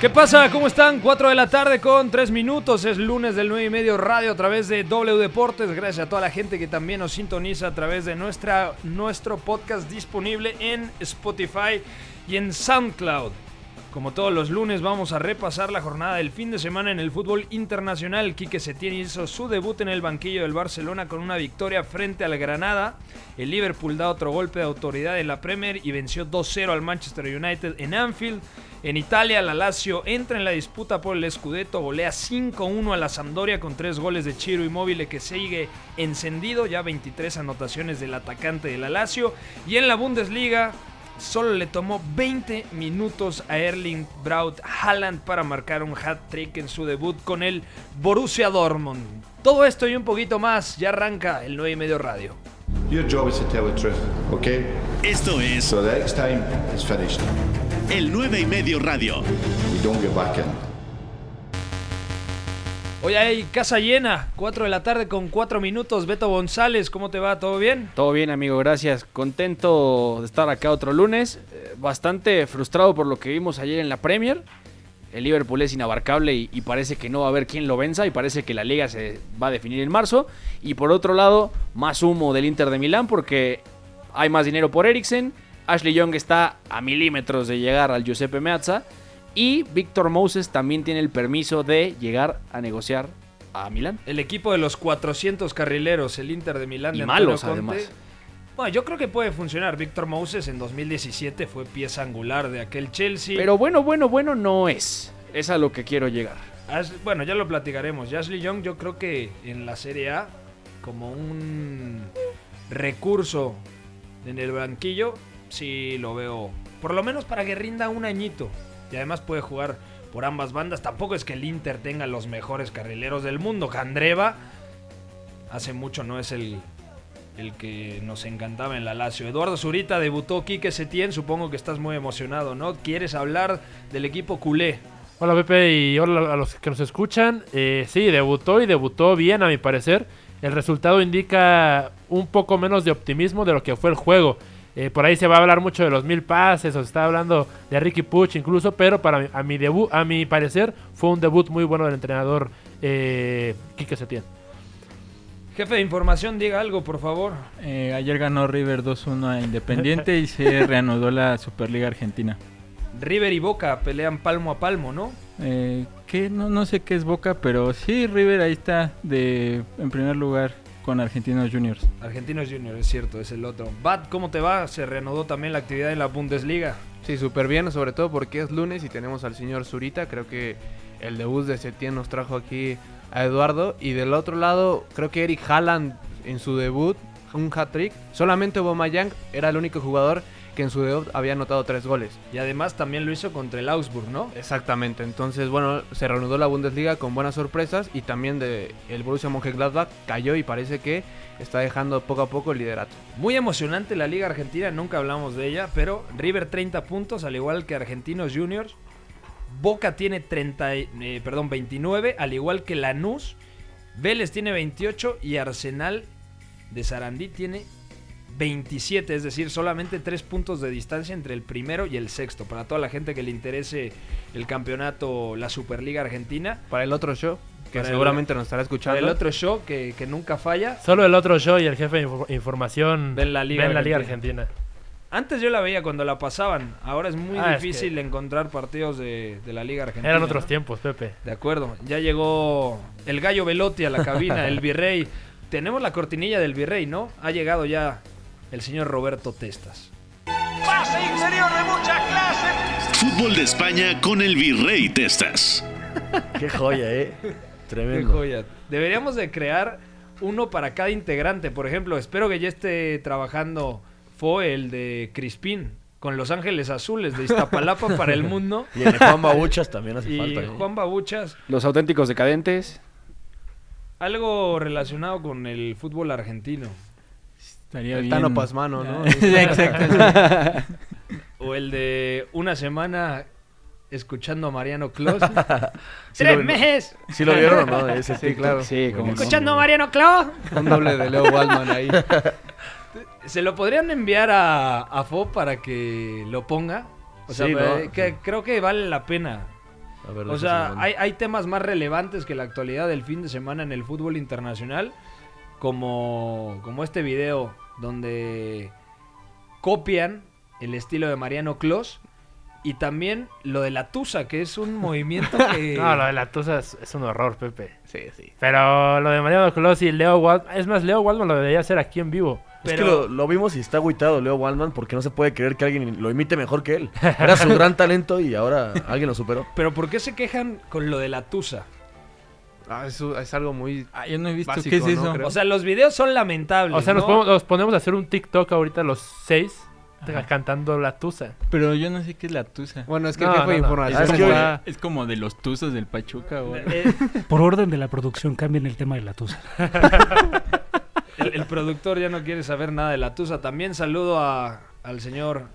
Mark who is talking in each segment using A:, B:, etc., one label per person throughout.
A: ¿Qué pasa? ¿Cómo están? 4 de la tarde con 3 minutos. Es lunes del 9 y medio radio a través de W Deportes. Gracias a toda la gente que también nos sintoniza a través de nuestra, nuestro podcast disponible en Spotify y en SoundCloud. Como todos los lunes vamos a repasar la jornada del fin de semana en el fútbol internacional. Quique Setién hizo su debut en el banquillo del Barcelona con una victoria frente al Granada. El Liverpool da otro golpe de autoridad en la Premier y venció 2-0 al Manchester United en Anfield. En Italia, la Lazio entra en la disputa por el Scudetto, golea 5-1 a la Sampdoria con tres goles de Chiro Immobile que sigue encendido, ya 23 anotaciones del atacante de la Lazio. Y en la Bundesliga, solo le tomó 20 minutos a Erling Braut Haaland para marcar un hat-trick en su debut con el Borussia Dortmund. Todo esto y un poquito más, ya arranca el 9 y medio radio.
B: Your job is to tell the truth, okay?
C: Esto es
B: So the next time it's finished.
C: el 9 y medio radio.
B: You don't get back in.
A: Hoy hay casa llena, 4 de la tarde con 4 minutos. Beto González, ¿cómo te va? ¿Todo bien?
D: Todo bien, amigo, gracias. Contento de estar acá otro lunes. Eh, bastante frustrado por lo que vimos ayer en la Premier. El Liverpool es inabarcable y, y parece que no va a haber quien lo venza y parece que la liga se va a definir en marzo. Y por otro lado, más humo del Inter de Milán porque hay más dinero por Eriksen. Ashley Young está a milímetros de llegar al Giuseppe Meazza. Y Víctor Moses también tiene el permiso de llegar a negociar a Milán.
A: El equipo de los 400 carrileros, el Inter de Milán.
D: Y
A: de
D: malos,
A: Conte.
D: además.
A: Bueno, yo creo que puede funcionar. Víctor Moses en 2017 fue pieza angular de aquel Chelsea.
D: Pero bueno, bueno, bueno no es. Es a lo que quiero llegar.
A: Bueno, ya lo platicaremos. Ashley Young, yo creo que en la Serie A, como un recurso en el banquillo, sí lo veo. Por lo menos para que rinda un añito. Y además puede jugar por ambas bandas. Tampoco es que el Inter tenga los mejores carrileros del mundo. Candreva hace mucho no es el, el que nos encantaba en la Lazio. Eduardo Zurita debutó Quique Setién. Supongo que estás muy emocionado, ¿no? ¿Quieres hablar del equipo culé?
E: Hola Pepe y hola a los que nos escuchan. Eh, sí, debutó y debutó bien a mi parecer. El resultado indica un poco menos de optimismo de lo que fue el juego. Eh, por ahí se va a hablar mucho de los mil pases, o se está hablando de Ricky Puch incluso, pero para a mi a mi parecer, fue un debut muy bueno del entrenador eh, Quique Setién.
A: Jefe de información, diga algo, por favor.
F: Eh, ayer ganó River 2-1 a Independiente y se reanudó la Superliga Argentina.
A: River y Boca pelean palmo a palmo, ¿no?
F: Eh, que no, no sé qué es Boca, pero sí, River ahí está de en primer lugar con Argentinos Juniors.
A: Argentinos Junior, es cierto, es el otro. Bat, ¿cómo te va? Se reanudó también la actividad en la Bundesliga.
G: Sí, súper bien, sobre todo porque es lunes y tenemos al señor Zurita. Creo que el debut de Setién nos trajo aquí a Eduardo. Y del otro lado, creo que Eric Haaland en su debut, un hat-trick. Solamente Aubameyang era el único jugador que en su debut había anotado tres goles.
A: Y además también lo hizo contra el Augsburg, ¿no?
G: Exactamente, entonces bueno, se reanudó la Bundesliga con buenas sorpresas y también de el Borussia Mönchengladbach cayó y parece que está dejando poco a poco el liderato.
A: Muy emocionante la Liga Argentina, nunca hablamos de ella, pero River 30 puntos, al igual que Argentinos Juniors. Boca tiene 30, y- eh, perdón, 29, al igual que Lanús. Vélez tiene 28 y Arsenal de Sarandí tiene 27, es decir, solamente 3 puntos de distancia entre el primero y el sexto. Para toda la gente que le interese el campeonato, la Superliga Argentina.
G: Para el otro show, que
A: el-
G: seguramente nos estará escuchando.
A: Para el otro show que, que nunca falla.
E: Solo el otro yo y el jefe de info- información
A: Ven la Liga
E: ven la Liga
A: Argentina. Antes yo la veía cuando la pasaban. Ahora es muy
E: Ah, es
A: difícil encontrar partidos de, de la Liga Argentina.
E: Eran otros
A: ¿no?
E: tiempos, Pepe.
A: De acuerdo. Ya llegó el gallo Velotti a la cabina, el virrey. Tenemos la cortinilla del virrey, ¿no? Ha llegado ya el señor Roberto Testas.
C: Fútbol de España con el Virrey Testas.
H: Qué joya, eh.
A: Qué
H: Tremendo.
A: joya. Deberíamos de crear uno para cada integrante. Por ejemplo, espero que ya esté trabajando fue el de Crispín. con Los Ángeles Azules de Iztapalapa para el mundo.
H: Y el de Juan Babuchas también hace
A: Y
H: falta. ¿eh?
A: Juan Babuchas,
D: Los auténticos decadentes.
A: algo relacionado con el fútbol argentino.
F: Estaría
G: El
F: bien.
G: Tano Pasmano, ¿no?
F: Exacto.
A: O el de una semana escuchando a Mariano Clos.
H: Sí
A: ¡Tres meses!
H: ¿Sí lo vieron no? Ese
G: Sí, claro.
D: Sí, como
A: Escuchando a Mariano Clos.
G: Un doble de Leo Waldman ahí.
A: ¿Se lo podrían enviar a, a Fo para que lo ponga? O sea,
H: Sí, ¿no?
A: eh, creo que vale la pena.
H: A ver,
A: O sea, hay, hay temas más relevantes que la actualidad del fin de semana en el fútbol internacional, como, como este video donde copian el estilo de Mariano Clos y también lo de la Tusa, que es un movimiento que...
E: No, lo de la Tusa es, es un horror, Pepe.
G: Sí, sí.
E: Pero lo de Mariano Clos y Leo Waldman... Es más, Leo Waldman lo debería hacer aquí en vivo.
H: Es que lo, lo vimos y está agüitado Leo Waldman porque no se puede creer que alguien lo imite mejor que él. Era su gran talento y ahora alguien lo superó.
A: Pero ¿por qué se quejan con lo de la Tusa?
G: Ah, es, es algo muy...
F: Ah, yo no he visto
G: Básico,
F: qué es eso.
A: O sea, los videos son lamentables.
E: O sea, nos, ponemos a hacer un TikTok ahorita los seis cantando la Tusa.
F: Pero yo no sé qué es la tusa.
G: Bueno, es que
E: No, no.
G: información
H: es
F: como de los tuzos del Pachuca.
A: Eh,
I: Por orden de la producción, cambien el tema de la tusa.
A: el, el productor ya no quiere saber nada de la Tusa. También saludo a, al señor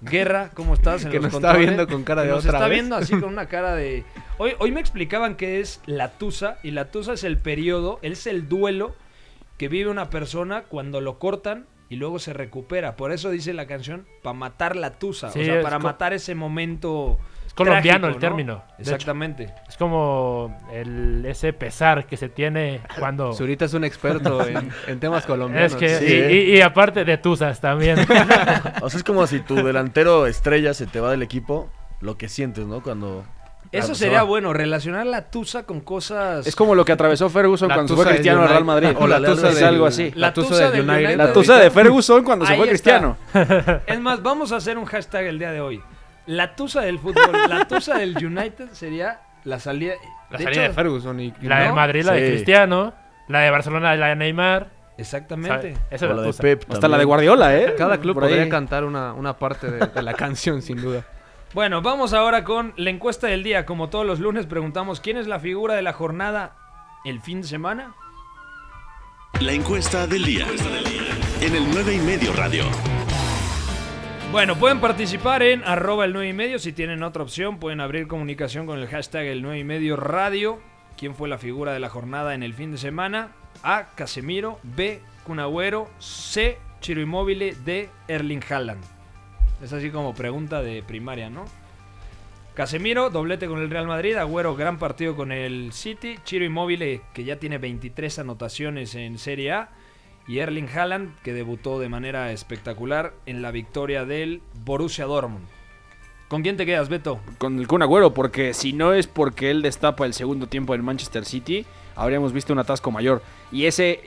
A: Guerra. ¿Cómo estás? En
G: Que nos está
A: controles?
G: viendo con cara de
A: nos
G: otra
A: está
G: vez.
A: viendo así con una cara de... Hoy, hoy me explicaban qué es la Tusa. Y la Tusa es el periodo, es el duelo que vive una persona cuando lo cortan y luego se recupera. Por eso dice la canción, para matar la Tusa.
E: Sí,
A: o sea, para matar ese momento...
E: Es colombiano el término. de hecho.
A: Exactamente.
E: Es como el, ese pesar que se tiene cuando...
G: Zurita es un experto en, en temas colombianos.
E: Es que,
H: Sí,
E: y,
H: ¿eh?
E: y- y aparte de Tuzas también.
H: O sea, es como si tu delantero estrella se te va del equipo, lo que sientes, ¿no? Cuando...
A: Eso sería bueno, relacionar la Tusa con cosas...
D: Es como lo que atravesó Ferguson
G: La
D: cuando se fue Cristiano al Real. Madrid.
G: O la tusa
D: es
G: del-
D: algo así.
A: La
G: La tusa del United.
A: United.
D: La tusa de Ferguson cuando se fue
A: está.
D: Cristiano.
A: Es más, vamos a hacer un hashtag el día de hoy. La tusa del fútbol, la tusa del United sería la salida...
G: La
A: de
G: salida
A: hecho,
G: de Ferguson y...
E: la de. Madrid, la de. Cristiano. La de Barcelona, la de Neymar.
A: Exactamente.
E: Esa
H: la
E: la
H: de
E: Tusa.
H: Pep.
D: Hasta la de Guardiola, ¿eh?
G: Cada club
D: Por ahí.
G: podría cantar una, una parte de, de la canción, sin duda.
A: Bueno, vamos ahora con la encuesta del día. Como todos los lunes preguntamos, ¿quién es la figura de la jornada el fin de semana?
C: La encuesta del día. En el 9 y medio radio.
A: Bueno, pueden participar en arroba el 9 y medio. Si tienen otra opción, pueden abrir comunicación con el hashtag el 9 y medio radio. ¿Quién fue la figura de la jornada en el fin de semana? A. Casemiro. B. Cunagüero. C. Chiro Immobile. D. Erling Haaland. Es así como pregunta de primaria, ¿no? Casemiro, doblete con el Real Madrid. Agüero, gran partido con el City. Chiro Immobile, que ya tiene 23 anotaciones en Serie A. Y Erling Haaland, que debutó de manera espectacular en la victoria del Borussia Dortmund. ¿Con quién te quedas, Beto?
D: Con el Kun Agüero, porque si no es porque él destapa el segundo tiempo del Manchester City, habríamos visto un atasco mayor. Y ese,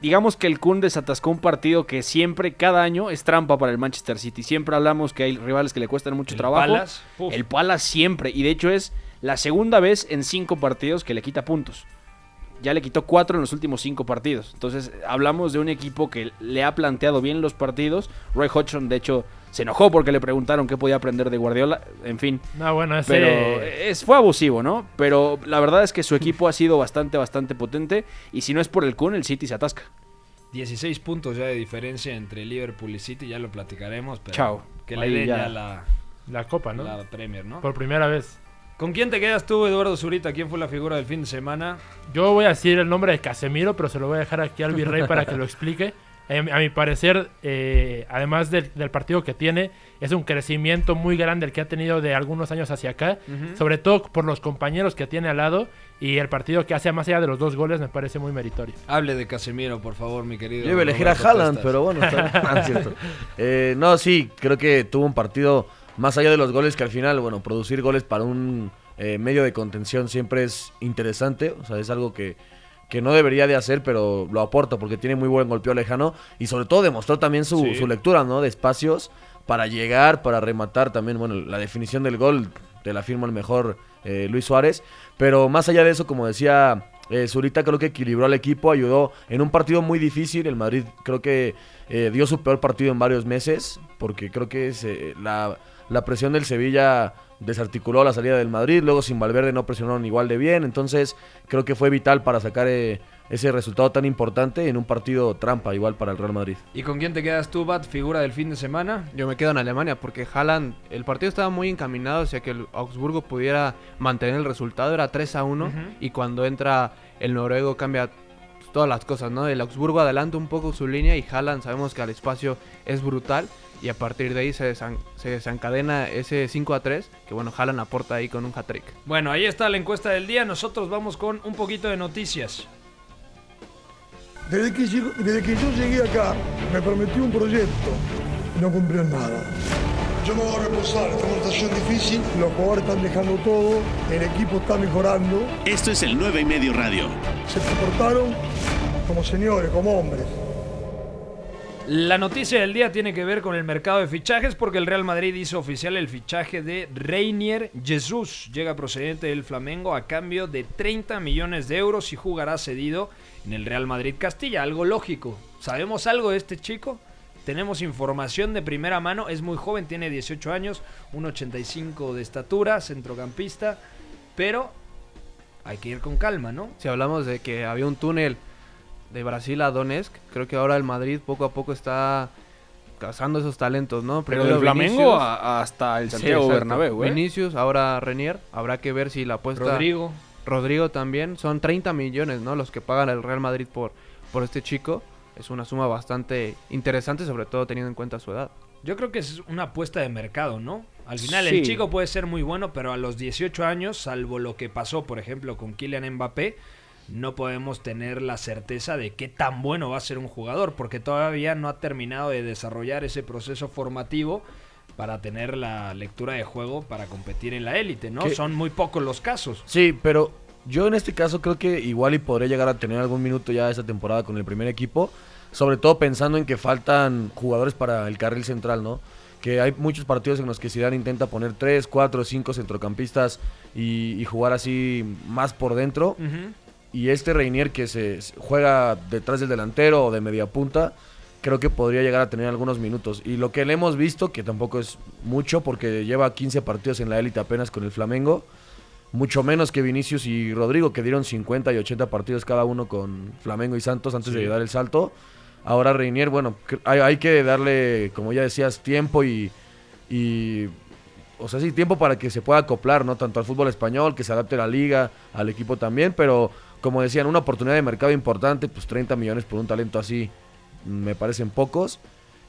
D: digamos que el Kun desatascó un partido que siempre, cada año, es trampa para el Manchester City. Siempre hablamos que hay rivales que le cuestan mucho
A: El
D: trabajo.
A: Palace.
D: El Palace siempre, y de hecho es la segunda vez en cinco partidos que le quita puntos. Ya le quitó cuatro en los últimos cinco partidos. Entonces, hablamos de un equipo que le ha planteado bien los partidos. Roy Hodgson, de hecho, se enojó porque le preguntaron qué podía aprender de Guardiola. En fin,
E: No, bueno, ese...
D: pero es, fue abusivo, ¿no? Pero la verdad es que su equipo ha sido bastante, bastante potente. Y si no es por el Kun, el City se atasca.
A: 16 puntos ya de diferencia entre Liverpool y City, ya lo platicaremos. Pero
D: Chao.
A: Que le den
D: ya.
A: ya la,
E: La copa, ¿no?
A: la Premier, ¿no?
E: Por primera vez.
A: ¿Con quién te quedas tú, Eduardo Zurita? ¿Quién fue la figura del fin de semana?
E: Yo voy a decir el nombre de Casemiro, pero se lo voy a dejar aquí al Virrey para que lo explique. Eh, a mi parecer, eh, además del, del partido que tiene, es un crecimiento muy grande el que ha tenido de algunos años hacia acá, sobre todo por los compañeros que tiene al lado y el partido que hace más allá de los dos goles me parece muy meritorio.
A: Hable de Casemiro, por favor, mi querido.
H: Yo iba a elegir a Haaland, pero bueno, está bien. Ah. Eh, no, sí, creo que tuvo un partido más allá de los goles que al final, bueno, producir goles para un eh, medio de contención siempre es interesante. O sea, es algo que, que no debería de hacer, pero lo aporta porque tiene muy buen golpeo lejano y sobre todo demostró también su,
A: Sí.
H: su lectura, ¿no? De espacios para llegar, para rematar también. Bueno, la definición del gol te la firma el mejor eh, Luis Suárez. Pero más allá de eso, como decía Eh, Zurita creo que equilibró al equipo, ayudó en un partido muy difícil. El Madrid creo que eh, dio su peor partido en varios meses, porque creo que se- la, la presión del Sevilla desarticuló la salida del Madrid. Luego sin Valverde no presionaron igual de bien. Entonces creo que fue vital para sacar eh, ese resultado tan importante en un partido trampa igual para el Real Madrid.
A: ¿Y con quién te quedas tú, Bat, figura del fin de semana?
G: Yo me quedo en Alemania porque Haaland, el partido estaba muy encaminado hacia que el Augsburgo pudiera mantener el resultado, era 3 a 1
A: Ujú.
G: y cuando entra el noruego cambia todas las cosas, ¿no? El Augsburgo adelanta un poco su línea y Haaland sabemos que al espacio es brutal y a partir de ahí se, desan- se desencadena ese 5 a 3 que bueno, Haaland aporta ahí con un hat-trick.
A: Bueno, ahí está la encuesta del día. Nosotros vamos con un poquito de noticias.
J: Desde que, desde que yo llegué acá, me prometió un proyecto y no cumplió nada. Yo me voy a reposar, esta es una situación difícil, los jugadores están dejando todo, el equipo está mejorando,
C: Esto es el 9 y medio radio.
J: se comportaron como señores, como hombres.
A: La noticia del día tiene que ver con el mercado de fichajes porque el Real Madrid hizo oficial el fichaje de Reinier Jesús. Llega procedente del Flamengo a cambio de 30 millones de euros y jugará cedido en el Real Madrid Castilla. Algo lógico. ¿Sabemos algo de este chico? Tenemos información de primera mano. Es muy joven, tiene 18 años, 1,85 de estatura, centrocampista. Pero hay que ir con calma, ¿no?
G: Si hablamos de que había un túnel de Brasil a Donetsk, creo que ahora el Madrid poco a poco está cazando esos talentos, ¿no?
D: Pero
G: Primero
D: del Flamengo a- hasta el Santiago. Bernabéu, ¿eh?
G: Vinicius, ahora Renier, habrá que ver si la apuesta
A: Rodrigo.
G: Rodrigo también, son 30 millones, ¿no? Los que pagan el Real Madrid por por este chico. Es una suma bastante interesante, sobre todo teniendo en cuenta su edad.
A: Yo creo que es una apuesta de mercado, ¿no? Al final
D: Sí.
A: el chico puede ser muy bueno, pero a los 18 años, salvo lo que pasó, por ejemplo, con Kylian Mbappé, no podemos tener la certeza de qué tan bueno va a ser un jugador, porque todavía no ha terminado de desarrollar ese proceso formativo para tener la lectura de juego para competir en la élite, ¿no?
H: ¿Qué?
A: Son muy pocos los casos.
H: Sí, pero yo en este caso creo que igual y podré llegar a tener algún minuto ya esta temporada con el primer equipo. Sobre todo pensando en que faltan jugadores para el carril central, ¿no? Que hay muchos partidos en los que Zidane intenta poner 3, 4, 5 centrocampistas y, y jugar así más por dentro. Y este Reinier que se juega detrás del delantero o de media punta, creo que podría llegar a tener algunos minutos. Y lo que le hemos visto, que tampoco es mucho, porque lleva 15 partidos en la élite apenas con el Flamengo, mucho menos que Vinicius y Rodrigo, que dieron 50 y 80 partidos cada uno con Flamengo y Santos antes de dar el salto. Ahora Reinier, bueno, hay, hay que darle, como ya decías, tiempo y, y o sea, sí, tiempo para que se pueda acoplar, ¿no? Tanto al fútbol español, que se adapte a la liga, al equipo también, pero como decían, una oportunidad de mercado importante, pues 30 millones por un talento así, me parecen pocos.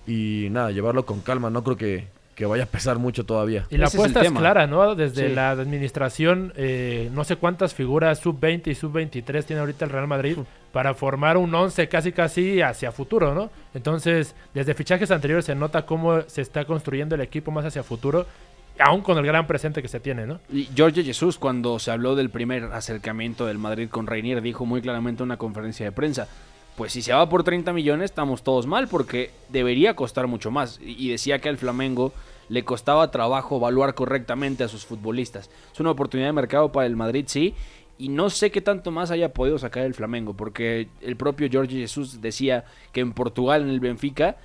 H: Y nada, llevarlo con calma, no creo que, que vaya a pesar mucho todavía.
E: Y la
D: Ese
E: apuesta es, clara, ¿no? Desde
H: Sí.
E: la administración, eh, no sé cuántas figuras sub-20 y sub-23 tiene ahorita el Real Madrid para formar un 11 casi casi hacia futuro, ¿no? Entonces, desde fichajes anteriores se nota cómo se está construyendo el equipo más hacia futuro, aún con el gran presente que se tiene, ¿no?
D: Y Jorge Jesús, cuando se habló del primer acercamiento del Madrid con Reinier, dijo muy claramente en una conferencia de prensa, pues si se va por 30 millones estamos todos mal porque debería costar mucho más. Y decía que al Flamengo le costaba trabajo evaluar correctamente a sus futbolistas. Es una oportunidad de mercado para el Madrid, sí. Y no sé qué tanto más haya podido sacar el Flamengo, porque el propio Jorge Jesús decía que en Portugal, en el Benfica,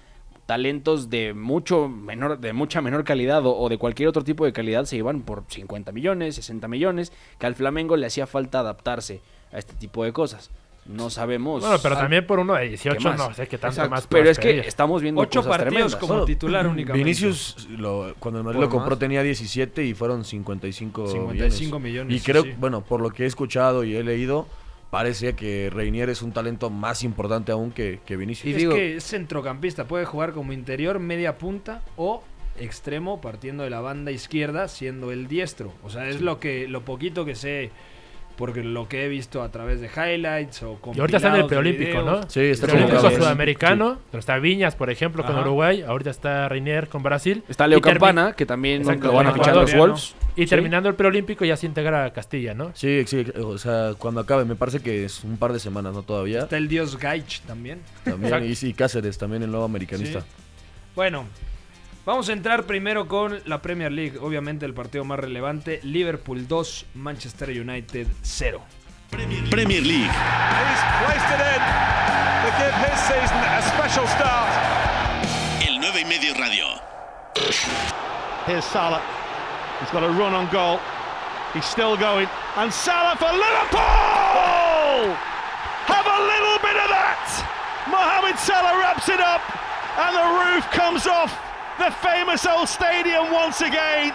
D: talentos de mucho menor, de mucha menor calidad o, o de cualquier otro tipo de calidad se iban por 50 millones, 60 millones, que al Flamengo le hacía falta adaptarse a este tipo de cosas. No sabemos.
E: Bueno, pero también por uno de
D: ¿Qué
E: 18
D: más?
E: no sé qué tanto
D: Exacto,
E: más
D: Pero es que
E: pedir.
D: estamos viendo
A: Ocho
D: cosas
A: partidos
D: tremendas.
A: como titular únicamente.
H: Vinicius, lo- cuando el Madrid
G: ¿Por
H: lo compró
G: más?
H: tenía 17 y fueron 55,
A: 55 millones,
H: Y creo,
A: sí.
H: bueno, por lo que he escuchado y he leído, parece que Reinier es un talento más importante aún que, que Vinicius.
G: Y
A: es
G: digo-
A: que es centrocampista, puede jugar como interior, media punta o extremo partiendo de la banda izquierda siendo el diestro. O sea, es lo que lo poquito que sé porque lo que he visto a través de highlights o
E: Y ahorita está en el preolímpico, ¿no?
H: Sí, está
E: Preolímpico
H: convocado.
E: sudamericano, pero está Viñas, por ejemplo, con
A: Ajá.
E: Uruguay, ahorita está Reinier con Brasil.
D: Está Leo
E: termi-
D: Campana, que también lo van a fichar los Wolves.
E: Y terminando el preolímpico ya se integra a Castilla, ¿no?
H: Sí, sí, o sea, cuando acabe, me parece que es un par de semanas, ¿no? Todavía.
A: Está el dios Gaich también.
H: También, y, sí, Cáceres, también el nuevo americanista.
A: Sí. Bueno, vamos a entrar primero con la Premier League. Obviamente el partido más relevante. Liverpool 2, Manchester United 0.
C: Premier League.
K: He's placed it in to give his season a special start.
C: El 9 y medio radio.
K: Here's Salah. He's got a run on goal. He's still going. And Salah for Liverpool! Have a little bit of that! Mohamed Salah wraps it up. And the roof comes off the famous old stadium once again.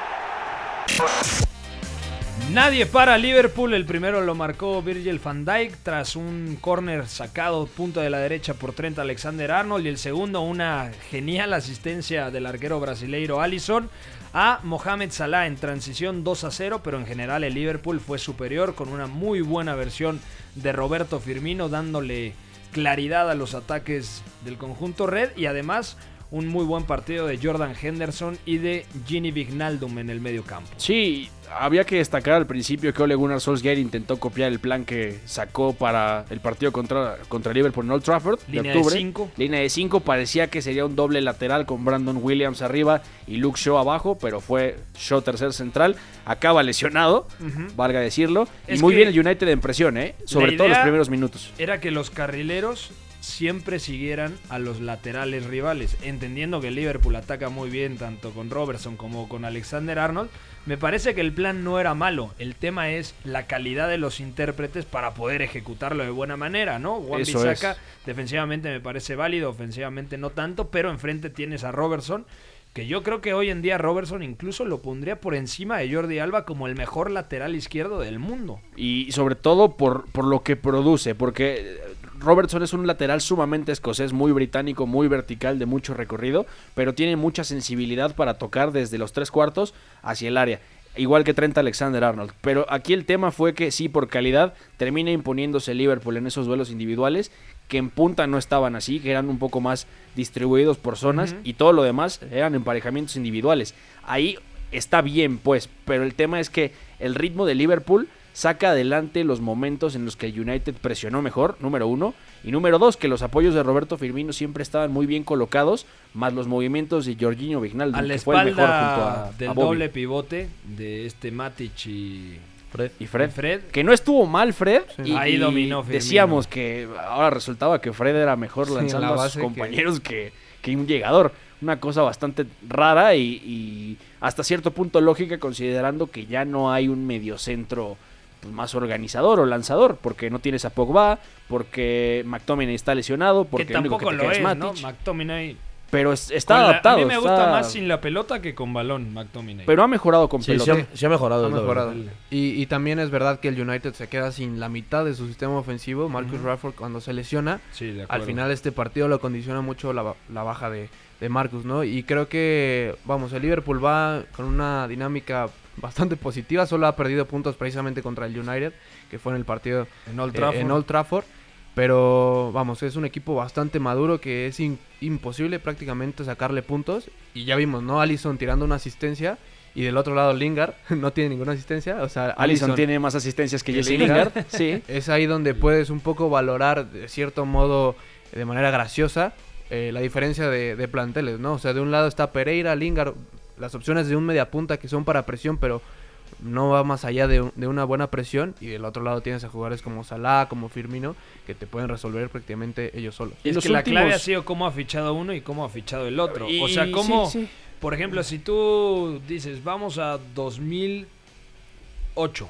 A: Nadie para Liverpool. El primero lo marcó Virgil van Dijk tras un córner sacado punto de la derecha por Trent Alexander Arnold. Y el segundo, una genial asistencia del arquero brasileiro Alisson a Mohamed Salah en transición 2 a 0. Pero en general el Liverpool fue superior con una muy buena versión de Roberto Firmino dándole claridad a los ataques del conjunto red. Y además un muy buen partido de Jordan Henderson y de Gini Vignaldum en el medio campo.
D: Sí, había que destacar al principio que Ole Gunnar Solskjaer intentó copiar el plan que sacó para el partido contra, contra Liverpool en Old Trafford
A: Línea
D: de
A: de
D: octubre.
A: cinco.
D: Línea de 5 parecía que sería un doble lateral con Brandon Williams arriba y Luke Shaw abajo, pero fue Shaw tercer central. Acaba lesionado, valga decirlo.
A: Es
D: y muy bien el United en presión, ¿eh? Sobre todo los primeros minutos.
A: Era que los carrileros siempre siguieran a los laterales rivales, entendiendo que el Liverpool ataca muy bien tanto con Robertson como con Alexander Arnold. Me parece que el plan no era malo, el tema es la calidad de los intérpretes para poder ejecutarlo de buena manera, ¿no? Bissaka
D: es.
A: defensivamente me parece válido, ofensivamente no tanto, pero enfrente tienes a Robertson que yo creo que hoy en día Robertson incluso lo pondría por encima de Jordi Alba como el mejor lateral izquierdo del mundo.
D: Y sobre todo por, por lo que produce, porque Robertson es un lateral sumamente escocés, muy británico, muy vertical, de mucho recorrido, pero tiene mucha sensibilidad para tocar desde los tres cuartos hacia el área. Igual que Trent Alexander Arnold. Pero aquí el tema fue que sí, por calidad, termina imponiéndose Liverpool en esos duelos individuales, que en punta no estaban así, que eran un poco más distribuidos por zonas, y todo lo demás eran emparejamientos individuales. Ahí está bien, pues, pero el tema es que el ritmo de Liverpool saca adelante los momentos en los que el United presionó mejor, número uno, y número dos, que los apoyos de Roberto Firmino siempre estaban muy bien colocados, más los movimientos de Jorginho Vignaldo, que fue el mejor junto
A: espalda
D: a,
A: del
D: a Bobby.
A: doble pivote de este Matic y
H: Fred.
D: Y Fred,
A: Fred.
D: que no estuvo mal Fred,
G: Sí.
D: y,
A: Ahí dominó Firmino.
D: decíamos que ahora resultaba que Fred era mejor
G: Sí,
D: lanzando
G: la
D: a sus
G: que-
D: compañeros que, que un llegador. Una cosa bastante rara y, y hasta cierto punto lógica considerando que ya no hay un mediocentro pues, más organizador o lanzador, porque no tienes a Pogba, porque McTominay está lesionado, porque
A: que
D: el único
A: tampoco
D: te
A: lo
D: queda
A: es, ¿no?
D: Matic.
A: McTominay.
D: Pero es- está
A: Con la-
D: adaptado.
A: a mí me gusta
D: está-
A: más sin la pelota que con balón, McTominay.
D: Pero ha mejorado con
H: Sí,
D: pelota.
H: sí ha, sí ha mejorado.
G: Ha
H: es.
G: Y, y también es verdad que el United se queda sin la mitad de su sistema ofensivo. Marcus Rashford cuando se lesiona,
A: Sí, de
G: al final este partido lo condiciona mucho la baja de, de Marcus, ¿no? Y creo que, vamos, el Liverpool va con una dinámica bastante positiva. Solo ha perdido puntos precisamente contra el United, que fue en el partido
A: en Old
G: eh,
A: Trafford.
G: en Old Trafford. Pero vamos, es un equipo bastante maduro que es in- imposible prácticamente sacarle puntos. Y ya vimos, ¿no? Allison tirando una asistencia. Y del otro lado Lingard no tiene ninguna asistencia. O sea,
D: Allison tiene más asistencias que
G: que
D: Jesse
G: Lingard.
D: Lingard. Sí.
G: es ahí donde puedes un poco valorar de cierto modo, de manera graciosa, eh, la diferencia de, de planteles, ¿no? O sea, de un lado está Pereira, Lingard, las opciones de un mediapunta que son para presión, pero no va más allá de, un- de una buena presión. Y del otro lado tienes a jugadores como Salah, como Firmino, que te pueden resolver prácticamente ellos solos.
D: Y
A: Es
D: los
A: que la clave
D: últimos-
A: ha sido cómo ha fichado uno y cómo ha fichado el otro.
D: Y-
A: o sea, cómo,
D: sí, sí.
A: por ejemplo, si tú dices, vamos a 2008,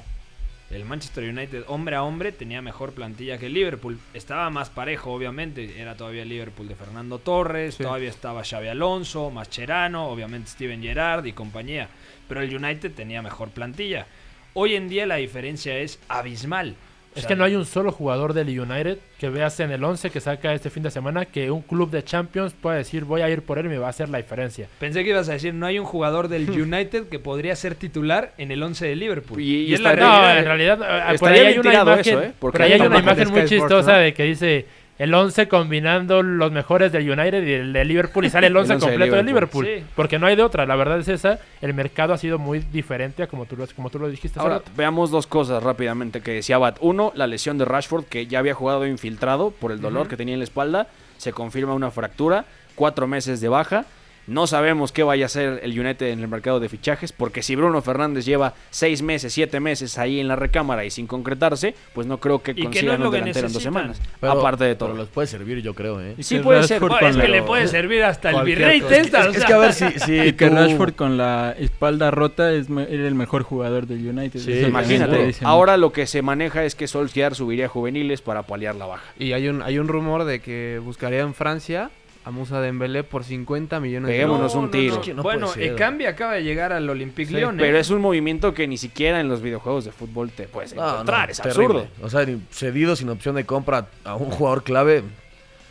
A: el Manchester United hombre a hombre tenía mejor plantilla que el Liverpool. Estaba más parejo, obviamente. Era todavía el Liverpool de Fernando Torres,
G: Sí.
A: todavía estaba Xavi Alonso, Mascherano, obviamente Steven Gerrard y compañía. Pero el United tenía mejor plantilla. Hoy en día la diferencia es abismal.
E: Es que no hay un solo jugador del United que veas en el 11 que saca este fin de semana que un club de Champions pueda decir voy a ir por él y me va a hacer la diferencia.
A: Pensé que ibas a decir, no hay un jugador del United que podría ser tititular en el 11 de Liverpool.
D: Y- y
A: es la
E: No,
A: realidad.
E: en realidad eh, por ahí hay una
D: tirado
E: imagen,
D: eso, ¿eh? Porque
E: por ahí
D: hay una
G: imagen
E: muy chistosa
G: ¿no?
E: de que dice el 11 combinando los mejores del United y el de Liverpool y sale el 11
D: once de
E: completo de
D: Liverpool.
A: Sí.
E: Porque no hay de otra, la verdad es esa. El mercado ha sido muy diferente a como tú lo, como tú lo dijiste hace
D: Ahora,
E: rato.
D: veamos dos cosas rápidamente que decía Bat. Uno, la lesión de Rashford, que ya había jugado infiltrado por el dolor que tenía en la espalda. Se confirma una fractura, cuatro meses de baja. No sabemos qué vaya a hacer el United en el mercado de fichajes, porque si Bruno Fernández lleva seis meses, siete meses ahí en la recámara y sin concretarse, pues no creo que
A: no
D: consigan
A: lo
D: un delantero en dos semanas.
H: Pero-
D: aparte de todo.
H: Pero los puede servir, yo creo, ¿eh?
D: Y sí
F: que
D: puede ser.
A: Bueno, es que le puede servir hasta el virrey
H: Es,
A: o
H: es
A: sea.
H: que a ver si, si
F: Y que Rashford con la espalda rota es me- era el mejor jugador del United.
H: Sí,
D: Imagínate, ahora lo que se maneja es que Solskjaer subiría a juveniles para paliar la baja.
G: Y hay un, hay un rumor de que buscaría en Francia a Musa Dembélé por 50 millones
D: Peguémonos
G: de
D: un tiro.
H: Es que no
A: bueno. Ekambi acaba de llegar al Olympique
G: Sí,
A: Lyon. ¿eh?
D: Pero es un movimiento que ni siquiera en los videojuegos de fútbol te puedes
H: No, no,
D: encontrar. es
H: terrible.
D: absurdo.
H: O sea, ni cedido sin opción de compra a un jugador clave.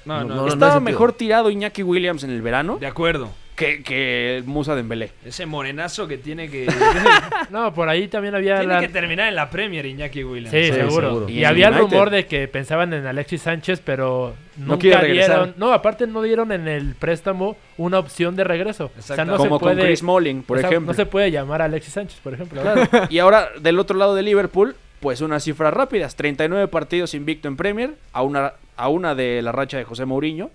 A: No, no,
H: no, no,
D: Estaba mejor tirado Iñaki Williams en el verano
A: De acuerdo.
D: Que, que Musa Dembélé.
A: Ese morenazo que tiene que
E: No, por ahí también había
A: tiene
E: la...
A: que terminar en la Premier Iñaki Williams.
E: Sí,
H: Sí,
E: seguro.
H: seguro.
E: Y, había el
D: United.
E: rumor de que pensaban en Alexis Sánchez, pero nunca
D: quiere regresar.
E: dieron. No, aparte no dieron en el préstamo una opción de regreso. O sea, no
D: Como
E: se puede,
D: con Chris Smalling, por
E: o sea,
D: ejemplo.
E: No se puede llamar a Alexis Sánchez, por ejemplo.
D: y ahora, del otro lado de Liverpool, pues unas cifras rápidas. 39 partidos invicto en Premier, a una, a una de la racha de José Mourinho,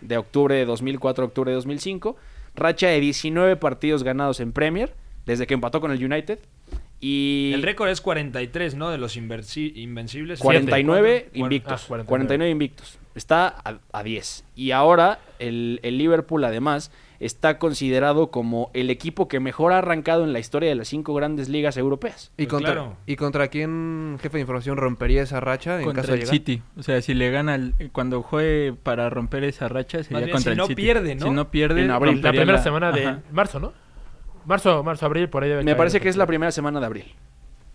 D: de octubre de 2004 a octubre de 2005. Racha de 19 partidos ganados en Premier, desde que empató con el United. Y
A: El récord es 43, ¿no? De los invencibles.
D: 49
A: Siete.
D: invictos.
E: Ah, 49.
D: 49 invictos. Está a, a 10. Y ahora el, el Liverpool además está considerado como el equipo que mejor ha arrancado en la historia de las cinco grandes ligas europeas.
G: ¿Y,
A: Pues
G: contra,
A: claro.
G: ¿Y contra quién, jefe de información, rompería esa racha en
F: contra
G: caso de
F: el
G: llegar?
F: City. O sea, si le gana el- cuando juegue para romper esa racha sería
A: bien,
F: contra
A: si
F: el
A: no
F: City.
A: pierde, ¿no?
F: Si no pierde,
D: En abril.
E: La primera semana de
F: Ajá.
E: marzo, ¿no? Marzo, marzo, abril, por ahí debe
D: Me
E: caer.
D: parece que es la primera semana de abril.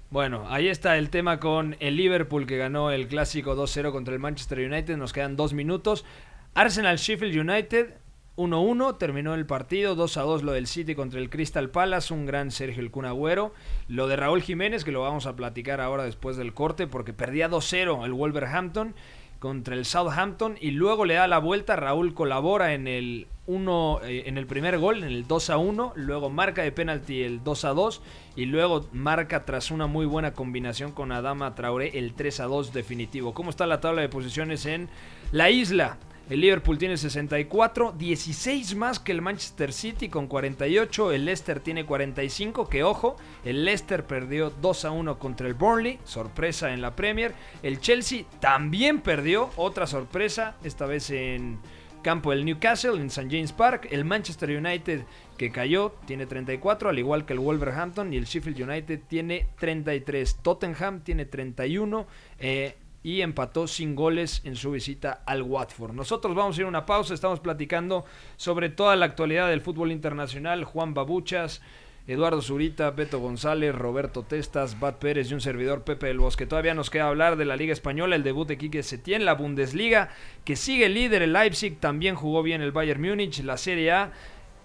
A: Bueno, ahí está el tema con el Liverpool que ganó el clásico 2-0 contra el Manchester United. Nos quedan dos minutos. Arsenal Sheffield United 1-1, terminó el partido, 2-2 lo del City contra el Crystal Palace, un gran Sergio El Kun Agüero. Lo de Raúl Jiménez, que lo vamos a platicar ahora después del corte, porque perdía 2-0 el Wolverhampton contra el Southampton y luego le da la vuelta, Raúl colabora en el uno, eh, en el primer gol, en el 2 a 1, luego marca de penalti el 2 a 2 y luego marca tras una muy buena combinación con Adama Traoré el 3 a 2 definitivo. ¿Cómo está la tabla de posiciones en la isla? El Liverpool tiene 64, 16 más que el Manchester City con 48, el Leicester tiene 45, que ojo, el Leicester perdió 2 a 1 contra el Burnley, sorpresa en la Premier, el Chelsea también perdió, otra sorpresa, esta vez en campo del Newcastle, en St. James Park, el Manchester United que cayó tiene 34, al igual que el Wolverhampton y el Sheffield United tiene 33, Tottenham tiene 31, eh, y empató sin goles en su visita al Watford. Nosotros vamos a ir a una pausa, estamos platicando sobre toda la actualidad del fútbol internacional, Juan Babuchas, Eduardo Zurita, Beto González, Roberto Testas, Bat Pérez y un servidor Pepe del Bosque. Todavía nos queda hablar de la Liga Española, el debut de Quique Setién, la Bundesliga, que sigue líder el Leipzig, también jugó bien el Bayern Múnich, la Serie A,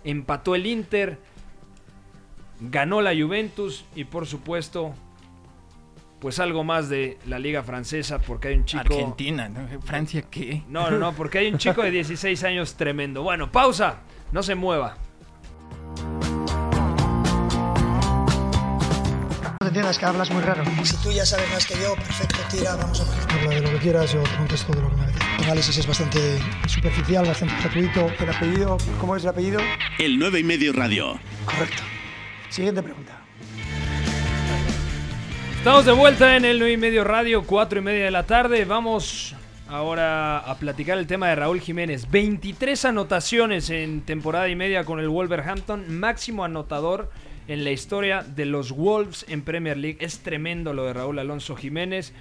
A: empató el Inter, ganó la Juventus y por supuesto pues algo más de la liga francesa porque hay un chico...
F: Argentina, ¿no? Francia, ¿qué?
A: No, no, no, porque hay un chico de 16 años tremendo. Bueno, pausa, no se mueva.
L: No te entiendas que hablas muy raro.
M: Si tú ya sabes más que yo, perfecto, tira, vamos a ver.
L: Habla de lo que quieras, yo te contesto de lo que me apetece. El análisis es bastante superficial, bastante gratuito. El apellido, ¿cómo es el apellido?
C: El 9 y medio radio.
L: Correcto. Siguiente pregunta.
A: Estamos de vuelta en el 9 y medio radio, 4 y media de la tarde. Vamos ahora a platicar el tema de Raúl Jiménez. 23 anotaciones en temporada y media con el Wolverhampton, máximo anotador en la historia de los Wolves en Premier League. Es tremendo lo de Raúl Alonso Jiménez.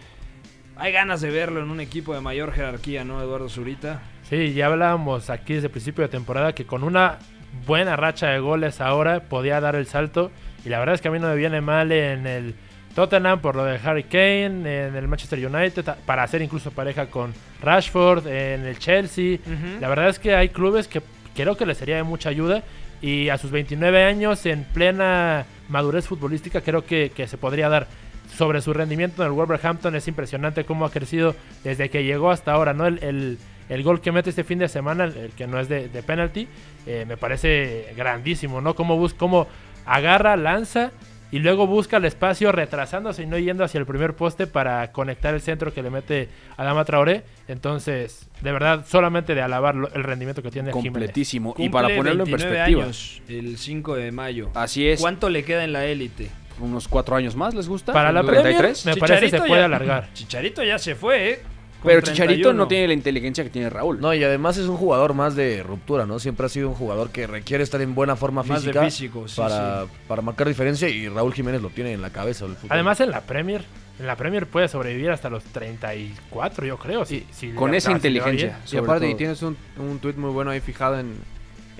A: Hay ganas de verlo en un equipo de mayor jerarquía, ¿no, Eduardo Zurita?
E: Sí, ya hablábamos aquí desde el principio de temporada que con una buena racha de goles ahora podía dar el salto. Y la verdad es que a mí no me viene mal en el Tottenham por lo de Harry Kane, en el Manchester United, para hacer incluso pareja con Rashford, en el Chelsea. La verdad es que hay clubes que creo que les sería de mucha ayuda. Y a sus 29 años, en plena madurez futbolística, creo que, que se podría dar sobre su rendimiento en el Wolverhampton. Es impresionante cómo ha crecido desde que llegó hasta ahora, ¿no? El, el- el gol que mete este fin de semana, el, el que no es de, de penalty, eh, me parece grandísimo, ¿no? Cómo, bus cómo agarra, lanza y luego busca el espacio retrasándose y no yendo hacia el primer poste para conectar el centro que le mete Adama Traoré. Entonces, de verdad, solamente de alabar el rendimiento que tiene Jiménez.
D: Completísimo. Y
A: Cumple
D: para ponerlo en
A: 29
D: perspectiva,
A: años, el 5 de mayo.
D: Así es.
A: ¿Cuánto le queda en la élite?
D: unos cuatro años más, ¿les gusta?
E: Para la
D: ¿33?
E: Premier, me parece que se puede
A: ya-
E: alargar.
A: Chicharito ya se fue, ¿eh?
D: Pero Chicharito
A: 31.
D: no tiene la inteligencia que tiene Raúl.
H: No, y además es un jugador más de ruptura, ¿no? Siempre ha sido un jugador que requiere estar en buena forma
A: Más de
H: física
A: físico, sí,
H: para, para marcar diferencia y Raúl Jiménez lo tiene en la cabeza del fútbol.
E: Además, en la Premier, en la Premier puede sobrevivir hasta los 34, yo creo. Si, si
D: con
E: le-
D: esa inteligencia.
G: Y aparte, y tienes un, un tuit muy bueno ahí fijado en,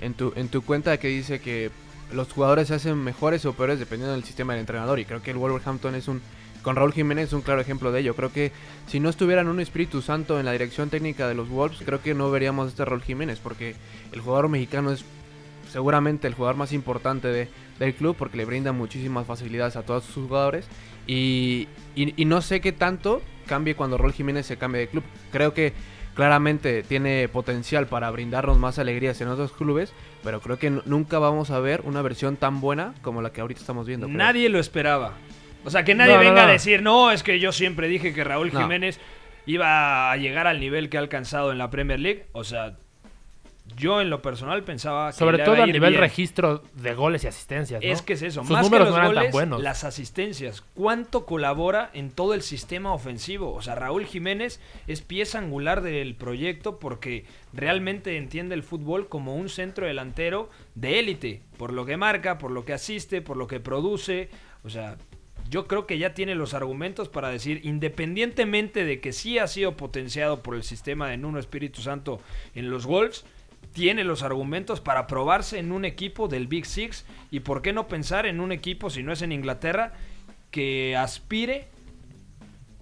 G: en, tu, en tu cuenta que dice que los jugadores se hacen mejores o peores dependiendo del sistema del entrenador. Y creo que el Wolverhampton es un, con Raúl Jiménez, es un claro ejemplo de ello. Creo que si no estuvieran un Espíritu Santo en la dirección técnica de los Wolves, creo que no veríamos este Raúl Jiménez, porque el jugador mexicano es seguramente el jugador más importante de- del club porque le brinda muchísimas facilidades a todos sus jugadores y, y- no sé qué tanto cambie cuando Raúl Jiménez se cambie de club. Creo que claramente tiene potencial para brindarnos más alegrías en otros clubes, pero creo que nunca vamos a ver una versión tan buena como la que ahorita estamos viendo.
A: Nadie lo esperaba. O sea, que nadie
G: No,
A: venga
G: no.
A: a decir, no, es que yo siempre dije que Raúl. Jiménez iba a llegar al nivel que ha alcanzado en la Premier League. O sea, yo en lo personal pensaba que
E: Sobre todo a nivel
A: bien.
E: registro de goles y asistencias. ¿no?
A: Es que es eso,
E: Sus
A: más que
E: números
A: los
E: no eran tan
A: goles,
E: buenos.
A: las asistencias. ¿Cuánto colabora en todo el sistema ofensivo? O sea, Raúl Jiménez es pieza angular del proyecto porque realmente entiende el fútbol como un centro delantero de élite, por lo que marca, por lo que asiste, por lo que produce. O sea, yo creo que ya tiene los argumentos para decir, independientemente de que sí ha sido potenciado por el sistema de Nuno Espíritu Santo en los Wolves, tiene los argumentos para probarse en un equipo del Big Six y por qué no pensar en un equipo, si no es en Inglaterra, que aspire,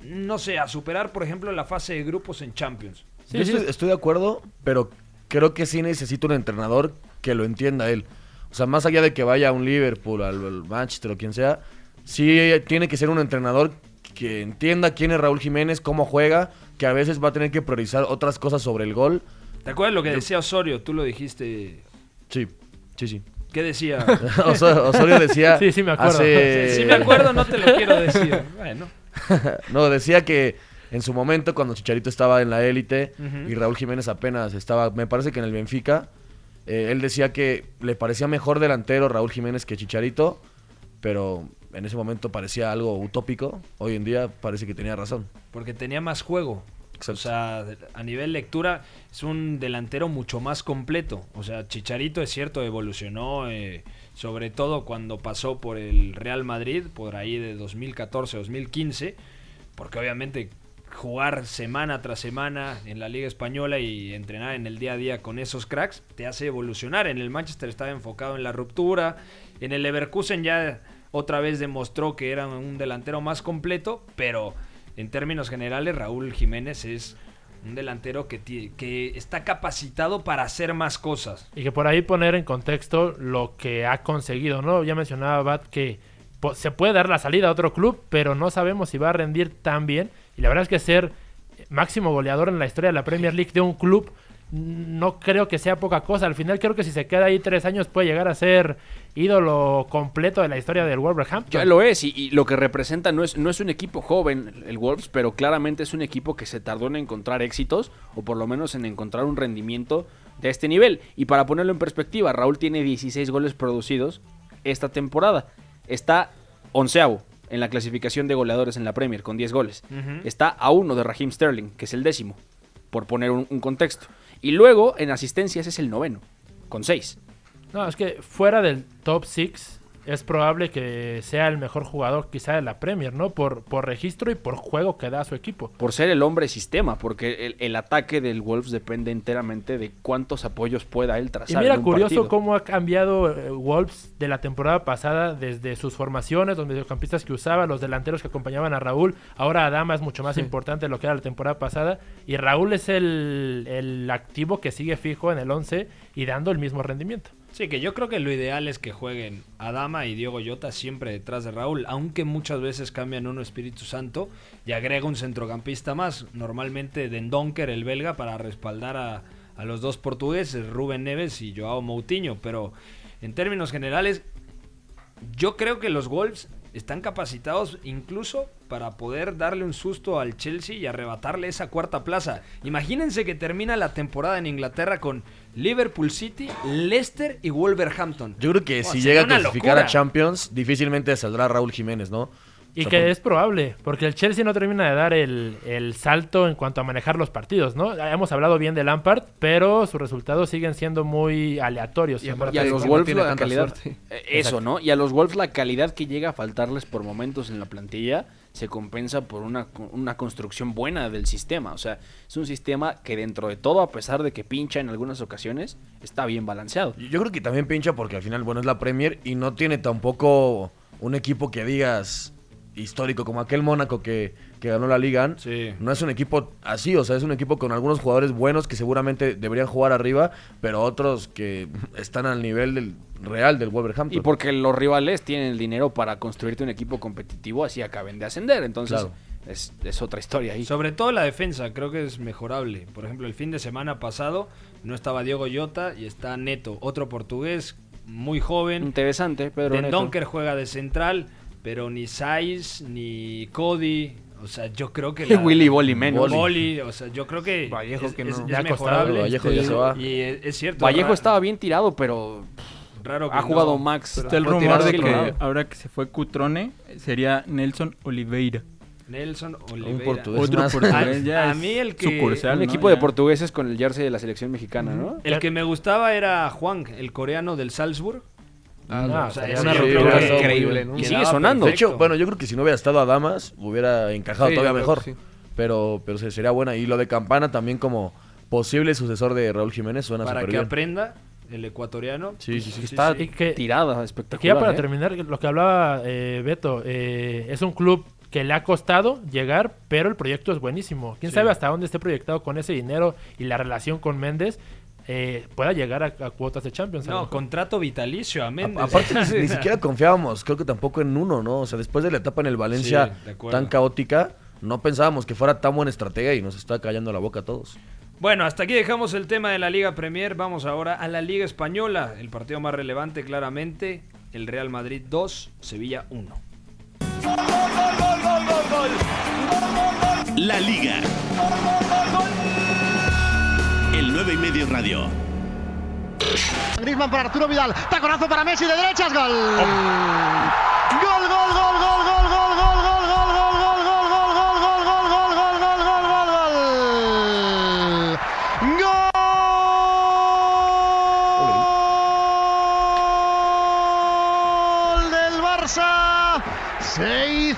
A: no sé, a superar, por ejemplo, la fase de grupos en Champions.
H: Yo estoy, estoy de acuerdo, pero creo que sí necesita un entrenador que lo entienda él. O sea, más allá de que vaya a un Liverpool, al, al Manchester o quien sea, sí tiene que ser un entrenador que entienda quién es Raúl Jiménez, cómo juega, que a veces va a tener que priorizar otras cosas sobre el gol.
A: ¿Te acuerdas lo que decía Osorio? Tú lo dijiste.
H: Sí, sí, sí.
A: ¿Qué decía?
H: Oso- Osorio decía
E: Sí, sí me acuerdo.
H: hace-
A: Sí, sí me acuerdo, no te lo quiero decir. Bueno.
H: no, decía que en su momento, cuando Chicharito estaba en la élite y Raúl Jiménez apenas estaba, me parece que en el Benfica, eh, él decía que le parecía mejor delantero Raúl Jiménez que Chicharito, pero en ese momento parecía algo utópico. Hoy en día parece que tenía razón.
A: Porque tenía más juego. O sea, a nivel lectura es un delantero mucho más completo. O sea, Chicharito es cierto, evolucionó, eh, sobre todo cuando pasó por el Real Madrid, por ahí de 2014-2015, porque obviamente jugar semana tras semana en la Liga Española y entrenar en el día a día con esos cracks te hace evolucionar. En el Manchester estaba enfocado en la ruptura, en el Leverkusen ya otra vez demostró que era un delantero más completo, pero en términos generales Raúl Jiménez es un delantero que, que está capacitado para hacer más cosas.
E: Y que por ahí poner en contexto lo que ha conseguido, ¿no? Ya mencionaba Bat que se puede dar la salida a otro club, pero no sabemos si va a rendir tan bien. Y la verdad es que ser máximo goleador en la historia de la Premier League de un club no creo que sea poca cosa. Al final creo que si se queda ahí tres años puede llegar a ser ídolo completo de la historia del Wolverhampton.
D: Ya lo es, y, y lo que representa no es, no es un equipo joven, el Wolves, pero claramente es un equipo que se tardó en encontrar éxitos, o por lo menos en encontrar un rendimiento de este nivel. Y para ponerlo en perspectiva, Raúl tiene 16 goles producidos esta temporada. Está onceavo en la clasificación de goleadores en la Premier, con 10 goles. Está a uno de Raheem Sterling, que es el décimo, por poner un, un contexto. Y luego, en asistencias, es el noveno, con 6.
E: No, es que fuera del top 6 es probable que sea el mejor jugador quizá de la Premier, ¿no? Por, por registro y por juego que da a su equipo.
D: por ser el hombre sistema, porque el, el ataque del Wolves depende enteramente de cuántos apoyos pueda él
E: Y
D: trazar.
E: mira
D: en un
E: curioso
D: partido.
E: cómo ha cambiado eh, Wolves de la temporada pasada, desde sus formaciones, los mediocampistas que usaba, los delanteros que acompañaban a Raúl. Ahora Adama es mucho más
G: Sí.
E: importante de lo que era la temporada pasada. Y Raúl es el, el activo que sigue fijo en el 11 y dando el mismo rendimiento.
A: Sí, que yo creo que lo ideal es que jueguen Adama y Diego Llota siempre detrás de Raúl, aunque muchas veces cambian uno Espíritu Santo y agrega un centrocampista más, normalmente Dendonker, el belga, para respaldar a, a los dos portugueses, Rubén Neves y Joao Moutinho, pero en términos generales yo creo que los Wolves están capacitados incluso para poder darle un susto al Chelsea y arrebatarle esa cuarta plaza. Imagínense que termina la temporada en Inglaterra con Liverpool City, Leicester y Wolverhampton.
H: Yo creo que
A: Oh,
H: si llega a clasificar
A: locura.
H: a Champions, difícilmente saldrá Raúl Jiménez, ¿no?
E: Y
H: O sea,
E: que
H: por-
E: es probable, porque el Chelsea no termina de dar el, el salto en cuanto a manejar los partidos, ¿no? Hemos hablado bien de Lampard, pero sus resultados siguen siendo muy aleatorios.
G: Y
D: Y a
E: verdad.
D: los Wolves la calidad.
G: suerte.
D: eh, Eso,
E: Exacto.
D: ¿no? Y a los Wolves la calidad que llega a faltarles por momentos en la plantilla se compensa por una, una construcción buena del sistema. O sea, es un sistema que dentro de todo, a pesar de que pincha en algunas ocasiones, está bien balanceado.
H: Yo creo que también pincha porque al final, bueno, es la Premier y no tiene tampoco un equipo que digas histórico como aquel Mónaco que, que ganó la Liga.
A: Sí.
H: No es un equipo así, o sea, es un equipo con algunos jugadores buenos que seguramente deberían jugar arriba, pero otros que están al nivel del real del Wolverhampton.
D: Y porque los rivales tienen el dinero para construirte un equipo competitivo, así acaben de ascender. Entonces,
H: Claro.
D: es, es otra historia ahí.
A: Sobre todo la defensa, creo que es mejorable. Por ejemplo, el fin de semana pasado no estaba Diego Llota y está Neto, otro portugués muy joven.
D: Interesante, Pedro Neto.
A: Donker juega de central, pero ni Saiz ni Cody. O sea, yo creo que.
D: Willy Bolly menos.
A: Bolly, o sea, yo creo que.
G: Vallejo
A: es,
G: que no.
A: es
E: costado,
A: mejorable.
H: Vallejo ya se va.
A: Y es, es cierto.
D: Vallejo estaba bien tirado, pero
A: raro que
D: ha jugado
A: no.
D: Max.
F: Está el rumor de
D: que
F: ahora que se fue Cutrone sería Nelson Oliveira.
A: Nelson Oliveira.
H: portugués
F: Otro
H: más.
F: portugués
A: A-
F: ya
A: a mí el que-
F: sucursal,
D: Un
F: ¿no?
D: equipo de
F: Ya.
D: portugueses con el jersey de la selección mexicana, ¿no?
A: El que me gustaba era Juan, el coreano del Salzburg.
G: Ah,
E: No,
G: o sea, es
E: una
G: que increíble. ¿no?
D: Y sigue sonando.
H: De hecho, bueno, yo creo que si no hubiera estado a Damas, hubiera encajado
G: Sí,
H: todavía mejor.
G: que sí.
H: Pero, pero se- sería buena. Y lo de Campana también como posible sucesor de Raúl Jiménez suena
A: para
H: súper
A: que
H: bien.
A: aprenda el ecuatoriano.
H: Sí, sí, sí.
D: Está
E: Y que-
D: tirada,
E: Que
D: espectacular.
E: ya para
D: ¿eh?
E: terminar, lo que hablaba eh, Beto, eh, es un club que le ha costado llegar, pero el proyecto es buenísimo. Quién
A: Sí.
E: sabe hasta dónde esté proyectado con ese dinero y la relación con Méndez eh, pueda llegar a, a cuotas de Champions.
A: No, contrato vitalicio a
H: A-
A: Méndez.
H: aparte, ni, ni siquiera confiábamos, creo que tampoco en uno, ¿no? O sea, después de la etapa en el Valencia
A: Sí,
H: tan caótica, no pensábamos que fuera tan buena estratega y nos está callando la boca a todos.
A: Bueno, hasta aquí dejamos el tema de la Liga Premier. Vamos ahora a la Liga Española. El partido más relevante, claramente. El Real Madrid 2, Sevilla 1.
C: La Liga. El 9 y medio radio.
N: Griezmann para Arturo Vidal. Taconazo para Messi de derechas. Gol. Gol, gol, gol,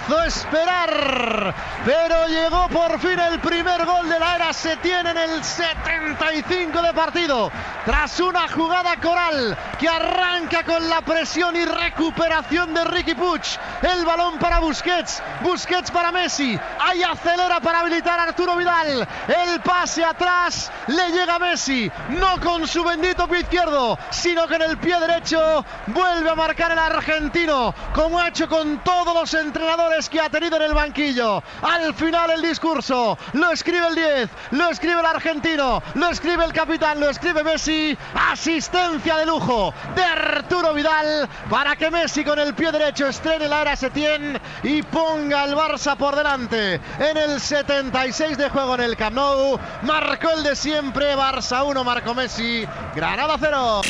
N: hizo esperar, pero llegó por fin el primer gol de la era. Se tiene en el 75 de partido. Tras una jugada coral que arranca con la presión y recuperación de Ricky Puig. El balón para Busquets. Busquets para Messi. Ahí acelera para habilitar a Arturo Vidal. El pase atrás le llega a Messi. No con su bendito pie izquierdo, sino que en el pie derecho vuelve a marcar el argentino, como ha hecho con todos los entrenadores que ha tenido en el banquillo. Al final el discurso lo escribe el 10, lo escribe el argentino, lo escribe el capitán, lo escribe Messi. Asistencia de lujo de Arturo Vidal para que Messi con el pie derecho estrene la era Setién y ponga el Barça por delante. En el 76 de juego en el Camp Nou, marcó el de siempre, Barça 1, marcó Messi, Granada 0.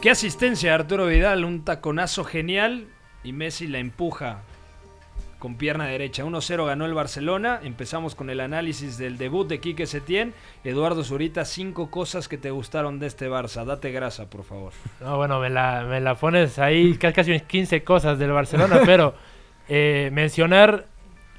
A: Qué asistencia Arturo Vidal, un taconazo genial y Messi la empuja con pierna derecha. 1-0 ganó el Barcelona. Empezamos con el análisis del debut de Quique Setién. Eduardo Zurita, cinco cosas que te gustaron de este Barça. Date grasa, por favor.
E: No, bueno, me la, me la pones ahí ca- casi 15 cosas del Barcelona, pero eh, mencionar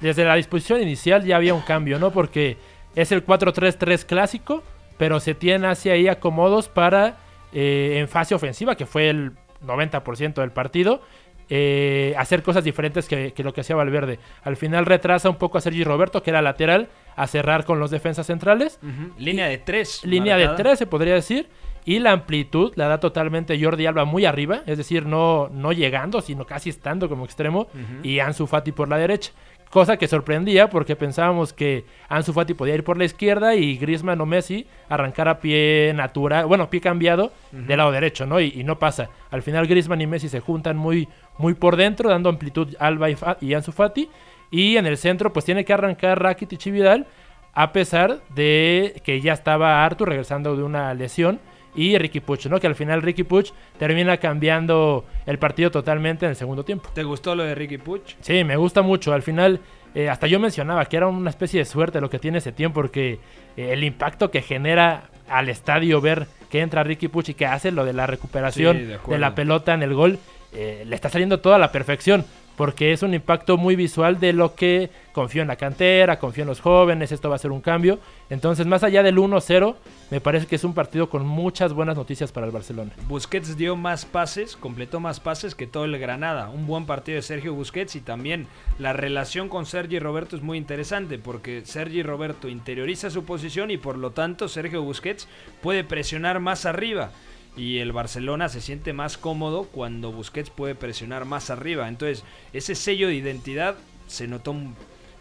E: desde la disposición inicial ya había un cambio, ¿no? Porque es el 4-3-3 clásico, pero se tiene hacia ahí acomodos para eh, en fase ofensiva, que fue el 90% del partido, eh, hacer cosas diferentes que, que lo que hacía Valverde. Al final retrasa un poco a Sergi Roberto, que era lateral, a cerrar con los defensas centrales.
A: Línea de tres.
E: Línea de. 3 se podría decir. Y la amplitud la da totalmente Jordi Alba muy arriba, es decir, no, no llegando, sino casi estando como extremo. Y Ansu Fati por la derecha. Cosa que sorprendía porque pensábamos que Ansu Fati podía ir por la izquierda y Griezmann o Messi arrancar a pie natural, bueno, pie cambiado del lado derecho, ¿no? Y, y no pasa. Al final Griezmann y Messi se juntan muy, muy por dentro, dando amplitud Alba y, y Ansu Fati. Y en el centro, pues tiene que arrancar Rakitic y Vidal, a pesar de que ya estaba Arthur regresando de una lesión. Y Ricky Puch, ¿no? Que al final Ricky Puch termina cambiando el partido totalmente en el segundo tiempo.
A: ¿Te gustó lo de Ricky Puch?
E: Sí, me gusta mucho. Al final, eh, hasta yo mencionaba que era una especie de suerte lo que tiene ese tiempo, porque eh, el impacto que genera al estadio ver que entra Ricky Puch y que hace lo de la recuperación
A: Sí, de
E: la pelota en el gol, eh, le está saliendo toda la perfección. Porque es un impacto muy visual de lo que confío en la cantera, confío en los jóvenes, esto va a ser un cambio. Entonces, más allá del 1-0, me parece que es un partido con muchas buenas noticias para el Barcelona.
A: Busquets dio más pases, completó más pases que todo el Granada. Un buen partido de Sergio Busquets y también la relación con Sergi Roberto es muy interesante porque Sergi Roberto interioriza su posición y por lo tanto Sergio Busquets puede presionar más arriba. Y el Barcelona se siente más cómodo cuando Busquets puede presionar más arriba. Entonces, ese sello de identidad se notó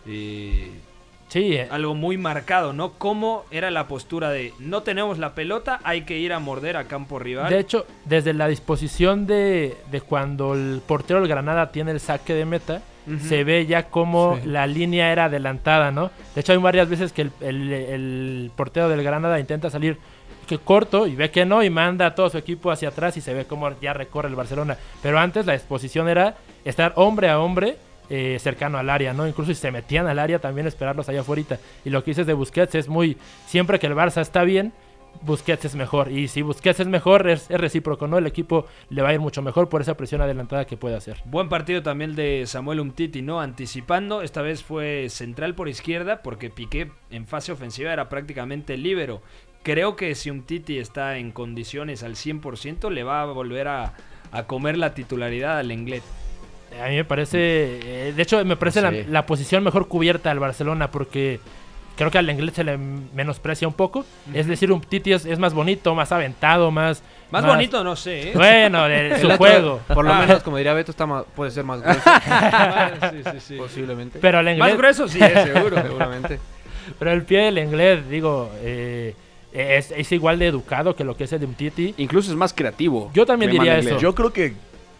A: eh,
E: Sí,
A: algo muy marcado, ¿no? Cómo era la postura de no tenemos la pelota, hay que ir a morder a campo rival.
E: De hecho, desde la disposición de, de cuando el portero del Granada tiene el saque de meta, se ve ya como
A: Sí.
E: la línea era adelantada, ¿no? De hecho, hay varias veces que el, el- el portero del Granada intenta salir que corto y ve que no y manda a todo su equipo hacia atrás y se ve como ya recorre el Barcelona. Pero antes la disposición era estar hombre a hombre eh, cercano al área, ¿no? Incluso si se metían al área también esperarlos allá afuera. Y lo que dices de Busquets es muy... Siempre que el Barça está bien, Busquets es mejor. Y si Busquets es mejor, es, es recíproco, ¿no? El equipo le va a ir mucho mejor por esa presión adelantada que puede hacer.
A: Buen partido también de Samuel Umtiti, ¿no? Anticipando, esta vez fue central por izquierda porque Piqué en fase ofensiva era prácticamente líbero. Creo que si Umtiti está en condiciones al 100% le va a volver a, a comer la titularidad al Lenglet.
E: A mí me parece, eh, de hecho me parece la,
A: Sí.
E: la posición mejor cubierta al Barcelona porque creo que al inglés se le menosprecia un poco. Es decir, un Titi es, es más bonito, más aventado, más...
A: Más bonito no sé, ¿eh?
E: Bueno, de su
G: otro,
E: juego.
G: Por lo
E: Ah.
G: menos, como diría Beto, está más- puede ser más grueso.
A: Sí, sí, sí.
G: Posiblemente.
E: Pero el inglés...
A: Más grueso sí es, seguro.
G: Seguramente.
E: Pero el pie del inglés, digo, eh, es, es igual de educado que lo que es el de Umtiti.
D: Incluso es más creativo.
E: Yo también diría eso.
H: Yo creo que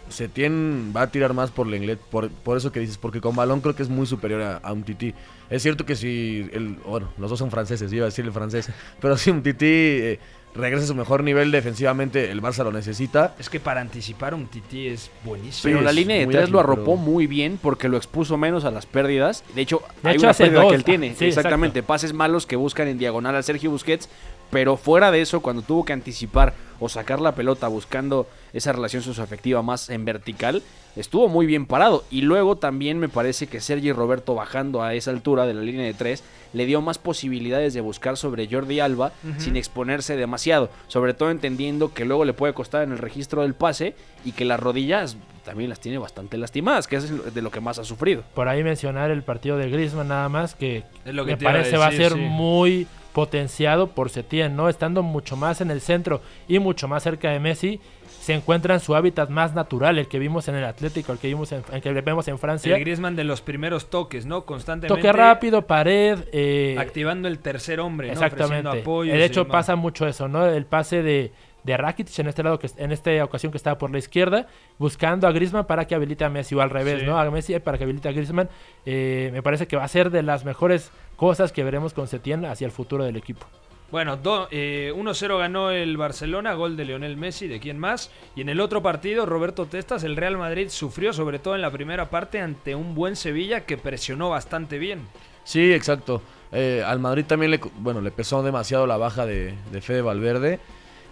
H: Setien va a tirar más por Lenglet, por, por eso que dices, porque con balón creo que es muy superior a, a un Titi. Es cierto que si, el, bueno, los dos son franceses, iba a decir el francés, pero si un Titi eh, regresa a su mejor nivel defensivamente, el Barça lo necesita.
A: Es que para anticipar un Titi es buenísimo.
D: Pero
H: Sí,
D: la línea de tres
H: ágil,
D: lo arropó
H: pero-
D: muy bien porque lo expuso menos a las pérdidas. De hecho,
E: De
D: hay
E: hecho,
D: una pérdida
E: dos.
D: que él tiene.
E: Sí,
D: Exactamente. Pases malos que buscan en diagonal a Sergio Busquets. Pero fuera de eso, cuando tuvo que anticipar o sacar la pelota buscando esa relación socioafectiva más en vertical, estuvo muy bien parado. Y luego también me parece que Sergi Roberto bajando a esa altura de la línea de tres le dio más posibilidades de buscar sobre Jordi Alba sin exponerse demasiado. Sobre todo entendiendo que luego le puede costar en el registro del pase y que las rodillas también las tiene bastante lastimadas, que es de lo que más ha sufrido.
E: Por ahí mencionar el partido de Griezmann nada más, que,
A: Es lo que
E: me parece va a ser
A: sí.
E: muy potenciado por Setien, ¿no? Estando mucho más en el centro y mucho más cerca de Messi, se encuentra en su hábitat más natural, el que vimos en el Atlético, el que vimos en, el que vemos en Francia.
A: El Griezmann de los primeros toques, ¿no? Constantemente.
E: Toque rápido, pared. eh,
A: Activando el tercer hombre, ¿no?
E: Exactamente.
A: apoyos
E: de
A: y
E: hecho, pasa mucho eso, ¿no? El pase de, de Rakitic en este lado, que en esta ocasión que estaba por la izquierda, buscando a Griezmann para que habilite a Messi, o al revés,
A: Sí.
E: ¿no? A Messi para que habilite a Griezmann. Eh, me parece que va a ser de las mejores cosas que veremos con Setién hacia el futuro del equipo.
A: Bueno, eh, 1-0 ganó el Barcelona, gol de Lionel Messi, ¿de quién más? Y en el otro partido, Roberto Testas, el Real Madrid sufrió sobre todo en la primera parte ante un buen Sevilla que presionó bastante bien.
H: Sí, exacto. Eh, al Madrid también le, bueno, le pesó demasiado la baja de, de Fede Valverde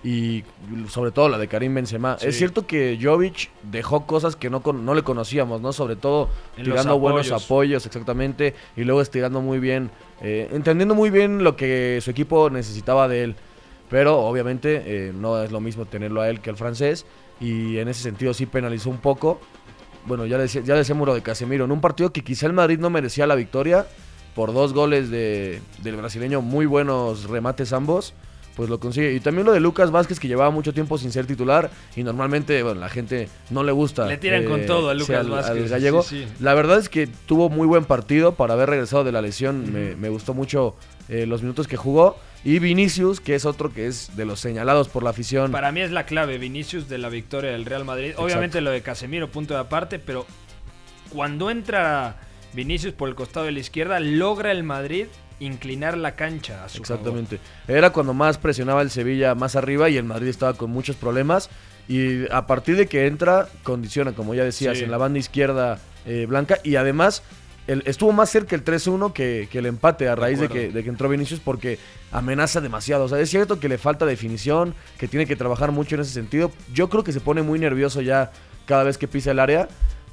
H: y sobre todo la de Karim Benzema.
A: Sí.
H: Es cierto que Jovic dejó cosas que no, no le conocíamos, ¿no? Sobre todo
A: En
H: tirando buenos
A: apoyos.
H: exactamente, y luego estirando muy bien, eh, entendiendo muy bien lo que su equipo necesitaba de él. Pero obviamente eh, no es lo mismo tenerlo a él que al francés y en ese sentido sí penalizó un poco. Bueno, ya decía, ya decía Muro de Casemiro, en un partido que quizá el Madrid no merecía la victoria por dos goles de, del brasileño, muy buenos remates ambos, pues lo consigue. Y también lo de Lucas Vázquez, que llevaba mucho tiempo sin ser titular y normalmente, bueno, la gente no le gusta.
A: Le tiran con todo a Lucas
H: al- al
A: Vázquez,
H: gallego.
A: sí, sí.
H: La verdad es que tuvo muy buen partido para haber regresado de la lesión. me, me gustó mucho eh, los minutos que jugó. Y Vinicius, que es otro que es de los señalados por la afición.
A: Para mí es la clave, Vinicius, de la victoria del Real Madrid.
H: Exacto.
A: Obviamente lo de Casemiro, punto de aparte, pero cuando entra Vinicius por el costado de la izquierda, logra el Madrid inclinar la cancha a su
H: Exactamente. Era cuando más presionaba el Sevilla más arriba y el Madrid estaba con muchos problemas. Y a partir de que entra, condiciona, como ya decías,
A: Sí.
H: en la banda izquierda eh, blanca. Y además, el- estuvo más cerca el 3-1 que, que el empate a raíz de,
A: acuerdo.
H: que, de que entró Vinicius porque amenaza demasiado. O sea, es cierto que le falta definición, que tiene que trabajar mucho en ese sentido. Yo creo que se pone muy nervioso ya cada vez que pisa el área.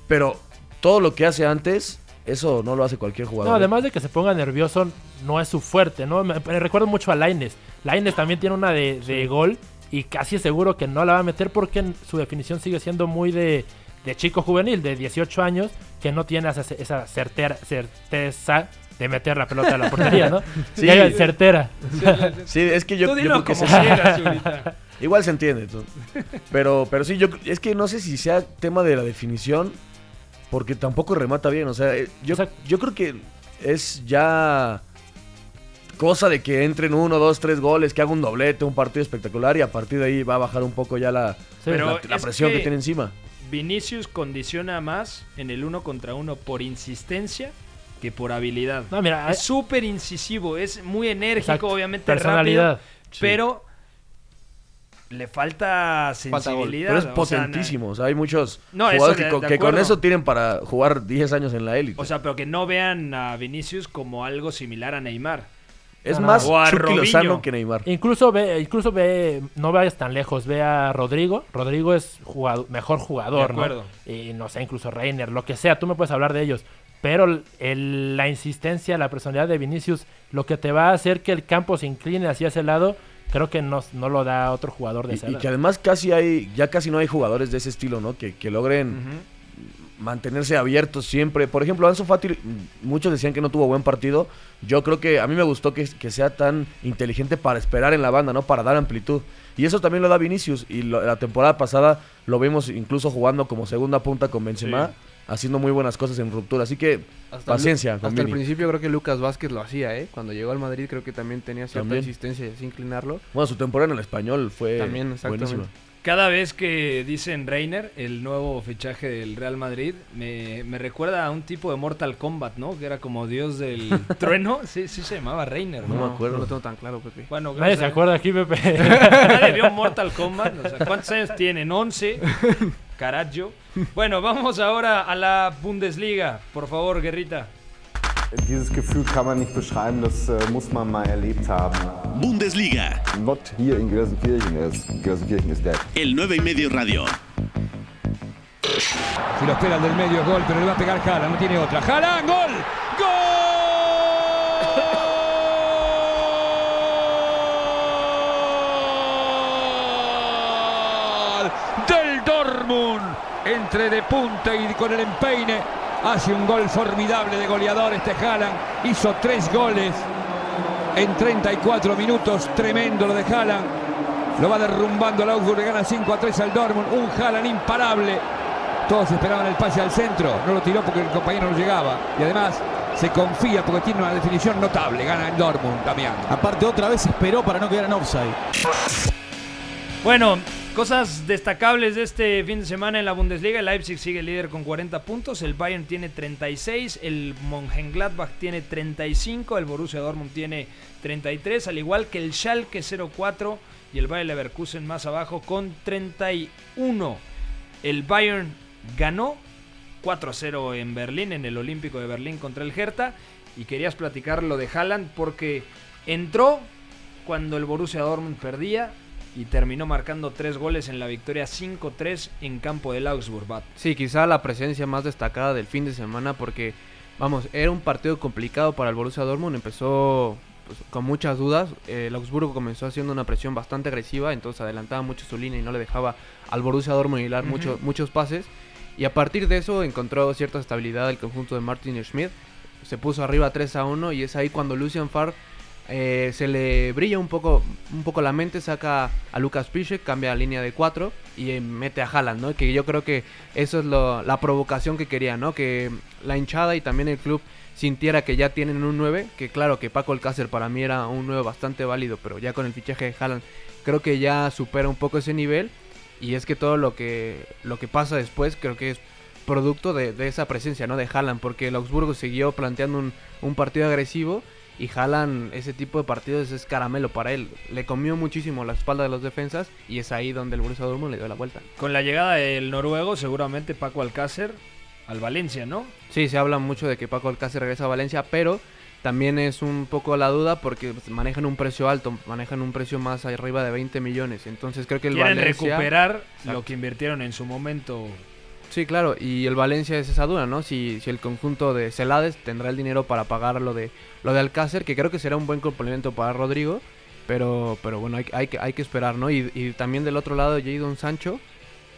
H: Pero todo lo que hace antes, eso no lo hace cualquier jugador.
E: No, además de que se ponga nervioso, no es su fuerte, ¿no? Me, me recuerdo mucho a Laines. Laines también tiene una de, de gol y casi es seguro que no la va a meter porque su definición sigue siendo muy de, de chico juvenil, de 18 años, que no tiene esa, esa certera, certeza de meter la pelota a la portería, ¿no?
H: Sí.
E: Ya certera.
H: Sí, es que yo,
E: Tú
H: yo
E: dilo
H: creo que
E: como quieras.
H: Igual se entiende. tú. Pero, pero sí, yo es que no sé si sea tema de la definición, porque tampoco remata bien. O sea, eh, yo, yo creo que es ya cosa de que entren uno, dos, tres goles, que haga un doblete, un partido espectacular y a partir de ahí va a bajar un poco ya la,
A: Pero
H: la, la
A: es
H: presión que...
A: que-
H: tiene encima.
A: Vinicius condiciona más en el uno contra uno por insistencia que por habilidad.
E: No, mira,
A: es
E: hay-
A: súper incisivo, es muy enérgico,
E: Exacto.
A: obviamente
E: Personalidad.
A: rápido,
E: Sí.
A: pero le falta sensibilidad.
H: Pero es potentísimo. O sea, hay muchos
A: No,
H: jugadores que, con, que eso tienen para jugar 10 años en la élite.
A: O sea, pero que no vean a Vinicius como algo similar a Neymar.
H: Es más Chucky. Lozano que Neymar.
E: Incluso ve, incluso ve, no vayas tan lejos, ve a Rodrigo. Rodrigo es jugado- mejor jugador,
A: De
E: ¿no?
A: acuerdo.
E: Y no sé, incluso Reiner, lo que sea, tú me puedes hablar de ellos. Pero el- el- la insistencia, la personalidad de Vinicius, lo que te va a hacer que el campo se incline hacia ese lado, creo que no, no lo da otro jugador de esa
H: Y, y
E: edad.
H: que además casi hay, ya casi no hay jugadores de ese estilo, ¿no? Que, que logren mantenerse abiertos siempre. Por ejemplo, Ansu Fati, muchos decían que no tuvo buen partido. Yo creo que a mí me gustó que, que sea tan inteligente para esperar en la banda, ¿no? Para dar amplitud. Y eso también lo da Vinicius. Y lo- la temporada pasada lo vimos incluso jugando como segunda punta con Benzema,
G: Sí.
H: Haciendo muy buenas cosas en ruptura. Así que
G: Hasta
H: paciencia
G: hasta el principio creo que Lucas Vázquez lo hacía, ¿eh? Cuando llegó al Madrid creo que también tenía cierta
H: También.
G: insistencia y así inclinarlo.
H: Bueno, su temporada en el español fue
G: También, exactamente.
H: buenísima.
A: Cada vez que dicen Reiner, el nuevo fichaje del Real Madrid, me, me recuerda a un tipo de Mortal Kombat, ¿no? Que era como dios del trueno. Sí, sí se llamaba Reiner, ¿no?
H: No me acuerdo.
G: No lo tengo tan claro, Pepe.
A: Bueno,
E: Nadie se acuerda aquí, Pepe.
A: Nadie vio Mortal Kombat. O sea, ¿cuántos años tienen? 11. Carajo. Bueno, vamos ahora a la Bundesliga. Por favor, Guerrita.
O: Dieses Gefühl kann man nicht beschreiben, das äh, muss man mal erlebt haben.
C: Bundesliga,
O: Not hier in Gelsenkirchen, ist, Gelsenkirchen ist dead.
C: el 9 y medio radio.
P: Si lo espera el del medio es gol, pero le va a pegar Jala, no tiene otra. ¡Jala! ¡Gol! ¡Gol! Del Dortmund. Entre de punta y con el empeine. Hace un gol formidable de goleador este Haaland. Hizo tres goles en 34 minutos. Tremendo lo de Haaland. Lo va derrumbando el Augsburg, le gana 5 a 3 al Dortmund. Un Haaland imparable. Todos esperaban el pase al centro. No lo tiró porque el compañero no llegaba. Y además se confía porque tiene una definición notable. Gana el Dortmund, Damián.
Q: Aparte, otra vez esperó para no quedar en offside.
A: Bueno, cosas destacables de este fin de semana en la Bundesliga. El Leipzig sigue líder con 40 puntos, el Bayern tiene 36, el Mönchengladbach tiene 35, el Borussia Dortmund tiene 33, al igual que el Schalke 04 y el Bayer Leverkusen más abajo con 31. El Bayern ganó 4-0 en Berlín, en el Olímpico de Berlín contra el Hertha. Y querías platicar lo de Haaland porque entró cuando el Borussia Dortmund perdía y terminó marcando tres goles en la victoria 5-3 en campo del Augsburg. Bat.
G: Sí, quizá la presencia más destacada del fin de semana porque, vamos, era un partido complicado para el Borussia Dortmund. Empezó pues, con muchas dudas. Eh, el Augsburgo comenzó haciendo una presión bastante agresiva, entonces adelantaba mucho su línea y no le dejaba al Borussia Dortmund hilar mucho- muchos pases. Y a partir de eso encontró cierta estabilidad el conjunto de Martin Schmidt. Se puso arriba 3 a 1 y es ahí cuando Lucian Favre eh, se le brilla un poco, un poco la mente, saca a Lucas Piszek, cambia la línea de 4 y eh, mete a Haaland, ¿no? Que yo creo que eso es la provocación que quería, ¿no? Que la hinchada y también el club sintiera que ya tienen un 9, que claro que Paco Alcácer para mí era un 9 bastante válido, pero ya con el fichaje de Haaland creo que ya supera un poco ese nivel y es que todo lo que lo que pasa después creo que es producto de, de esa presencia, ¿no? De Haaland, porque el Augsburgo siguió planteando un, un partido agresivo y Haaland ese tipo de partidos es caramelo para él. Le comió muchísimo la espalda de los defensas y es ahí donde el Borussia Dortmund le dio la vuelta.
A: Con la llegada del noruego, seguramente Paco Alcácer al Valencia, ¿no?
G: Sí, se habla mucho de que Paco Alcácer regresa a Valencia, pero también es un poco la duda porque manejan un precio alto, manejan un precio más arriba de 20 millones. Entonces creo que el
A: Quieren
G: Valencia...
A: recuperar
G: Exacto.
A: lo que invirtieron en su momento.
G: Sí, claro, y el Valencia es esa duda, ¿no? Si, si el conjunto de Celades tendrá el dinero para pagar lo de, lo de Alcácer, que creo que será un buen complemento para Rodrigo, pero, pero bueno, hay, hay, que, hay que esperar, ¿no? Y, y también del otro lado, Jadon Sancho,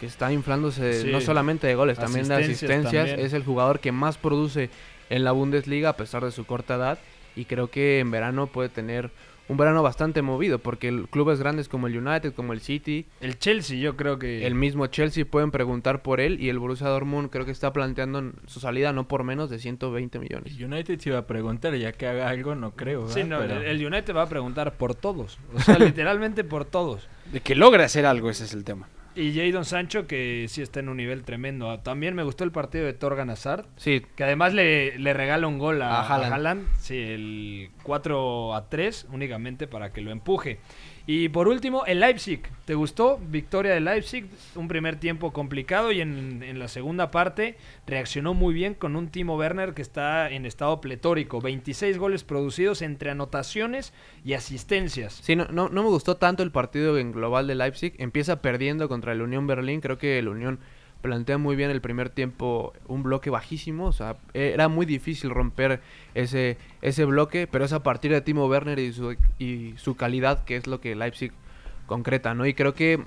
G: que está inflándose
A: Sí.
G: no solamente de goles, también de
A: Asistencias
G: asistencias,
A: también.
G: es el jugador que más produce en la Bundesliga a pesar de su corta edad, y creo que en verano puede tener un verano bastante movido, porque el clubes grandes como el United, como el City,
A: El Chelsea, yo creo que.
G: el mismo Chelsea pueden preguntar por él y el Borussia Dortmund creo que está planteando su salida no por menos de 120 millones.
F: United se iba a preguntar, ya que haga algo, no creo.
A: Sí,
F: ¿verdad?
A: no,
F: Pero-
A: el- el United va a preguntar por todos. O sea, literalmente por todos.
D: De que logre hacer algo, ese es el tema.
A: Y Jadon Sancho, que sí está en un nivel tremendo. Ah, También me gustó el partido de Torgan Hazard.
G: Sí.
A: Que además le, le regala un gol a,
G: A Haaland.
A: a Haaland. Sí, el 4 a 3, únicamente para que lo empuje. Y por último, el Leipzig. ¿Te gustó? Victoria de Leipzig. Un primer tiempo complicado y en, en la segunda parte reaccionó muy bien con un Timo Werner que está en estado pletórico. 26 goles producidos entre anotaciones y asistencias.
G: Sí, no, no, no me gustó tanto el partido en global de Leipzig. Empieza perdiendo contra el Unión Berlín. Creo que el Unión plantea muy bien el primer tiempo un bloque bajísimo. O sea, era muy difícil romper ese, ese bloque. Pero es a partir de Timo Werner y su, y su calidad que es lo que Leipzig concreta, ¿no? Y creo que...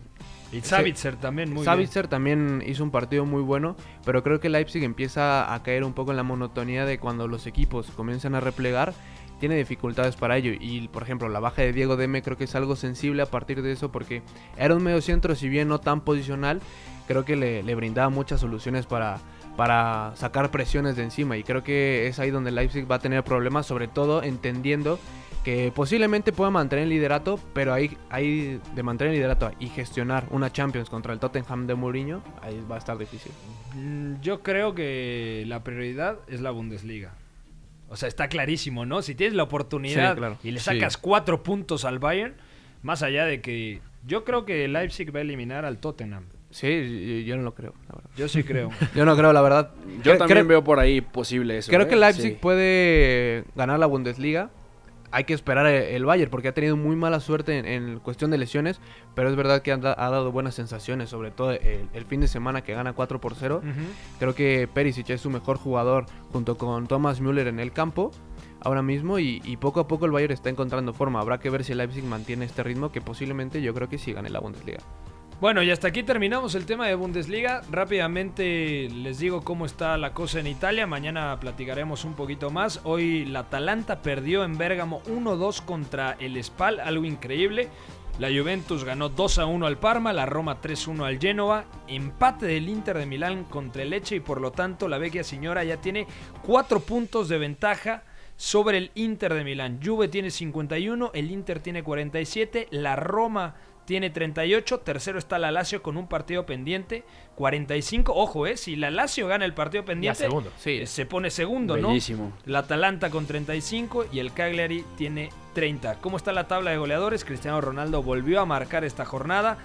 A: Y Savitzer también muy bien.
G: Savitzer también hizo un partido muy bueno, pero creo que Leipzig empieza a caer un poco en la monotonía de cuando los equipos comienzan a replegar, tiene dificultades para ello. Y por ejemplo, la baja de Diego Deme creo que es algo sensible a partir de eso, porque era un medio centro, si bien no tan posicional, creo que le, le brindaba muchas soluciones para, para sacar presiones de encima. Y creo que es ahí donde Leipzig va a tener problemas, sobre todo entendiendo que posiblemente pueda mantener el liderato, pero ahí, ahí de mantener el liderato y gestionar una Champions contra el Tottenham de Mourinho, ahí va a estar difícil.
A: Yo creo que la prioridad es la Bundesliga. O sea, está clarísimo, ¿no? Si tienes la oportunidad
G: Sí, claro.
A: y le
G: Sí.
A: sacas cuatro puntos al Bayern, más allá de que yo creo que Leipzig va a eliminar al Tottenham.
G: Sí, yo, yo no lo creo, la verdad.
A: Yo sí creo.
G: yo no creo, la verdad.
D: Yo también veo por ahí posible eso.
G: Creo
D: ¿eh?
G: que Leipzig
D: Sí.
G: puede ganar la Bundesliga. Hay que esperar el el Bayern porque ha tenido muy mala suerte en, en cuestión de lesiones, pero es verdad que ha, da- ha dado buenas sensaciones, sobre todo el, el fin de semana que gana 4 por 0.
A: Ujú.
G: Creo que Perisic es su mejor jugador junto con Thomas Müller en el campo ahora mismo y, y poco a poco el Bayern está encontrando forma. Habrá que ver si el Leipzig mantiene este ritmo que posiblemente yo creo que sí gane la Bundesliga.
A: Bueno, y hasta aquí terminamos el tema de Bundesliga. Rápidamente les digo cómo está la cosa en Italia. Mañana platicaremos un poquito más. Hoy la Atalanta perdió en Bérgamo 1-2 contra el Spal, algo increíble. La Juventus ganó 2 a 1 al Parma, la Roma 3-1 al Génova, empate del Inter de Milán contra el Lecce y por lo tanto la vecchia señora ya tiene 4 puntos de ventaja sobre el Inter de Milán. Juve tiene 51, el Inter tiene 47, la Roma tiene 38, tercero está la Lazio con un partido pendiente, 45. Ojo, eh, si la Lazio gana el partido pendiente,
E: segundo.
A: eh, se pone segundo, ¿no?
D: Bellísimo.
A: La Atalanta con 35 y el Cagliari tiene 30. ¿Cómo está la tabla de goleadores? Cristiano Ronaldo volvió a marcar esta jornada.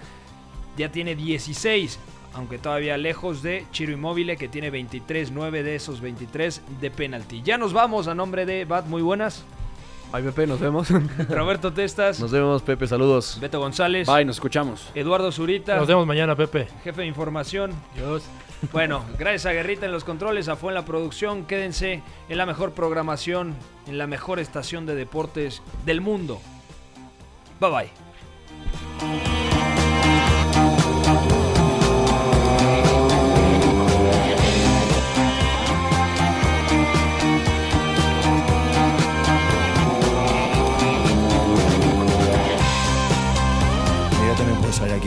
A: Ya tiene 16, aunque todavía lejos de Chiro Immobile que tiene 23, 9 de esos 23 de penalti. Ya nos vamos a nombre de Bat, muy buenas.
G: Ay, Pepe, nos vemos.
A: Roberto Testas,
H: Nos vemos, Pepe, saludos.
A: Beto González,
D: Bye, nos escuchamos.
A: Eduardo Zurita,
E: Nos vemos mañana, Pepe.
A: jefe de información. Bueno, gracias a Guerrita en los controles, a Fue en la producción. Quédense en la mejor programación, en la mejor estación de deportes del mundo. Bye bye.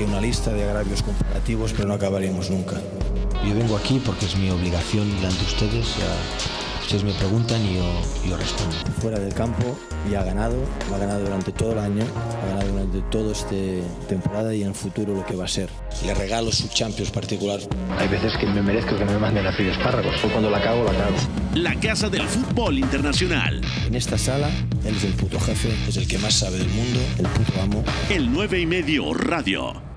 R: Aquí una lista de agravios comparativos, pero no acabaríamos nunca.
S: Yo vengo aquí porque es mi obligación delante de ustedes. Ya, ustedes me preguntan y yo, yo respondo.
R: Fuera del campo ya ha ganado, lo ha ganado durante todo el año, ha ganado durante toda esta temporada y en el futuro lo que va a ser. Le regalo su Champions particular.
T: Hay veces que me merezco que me manden a freír espárragos. O cuando la cago, la cago.
C: La Casa del Fútbol Internacional.
R: En esta sala, él es el puto jefe, es el que más sabe del mundo, el puto amo.
C: El 9 y medio Radio.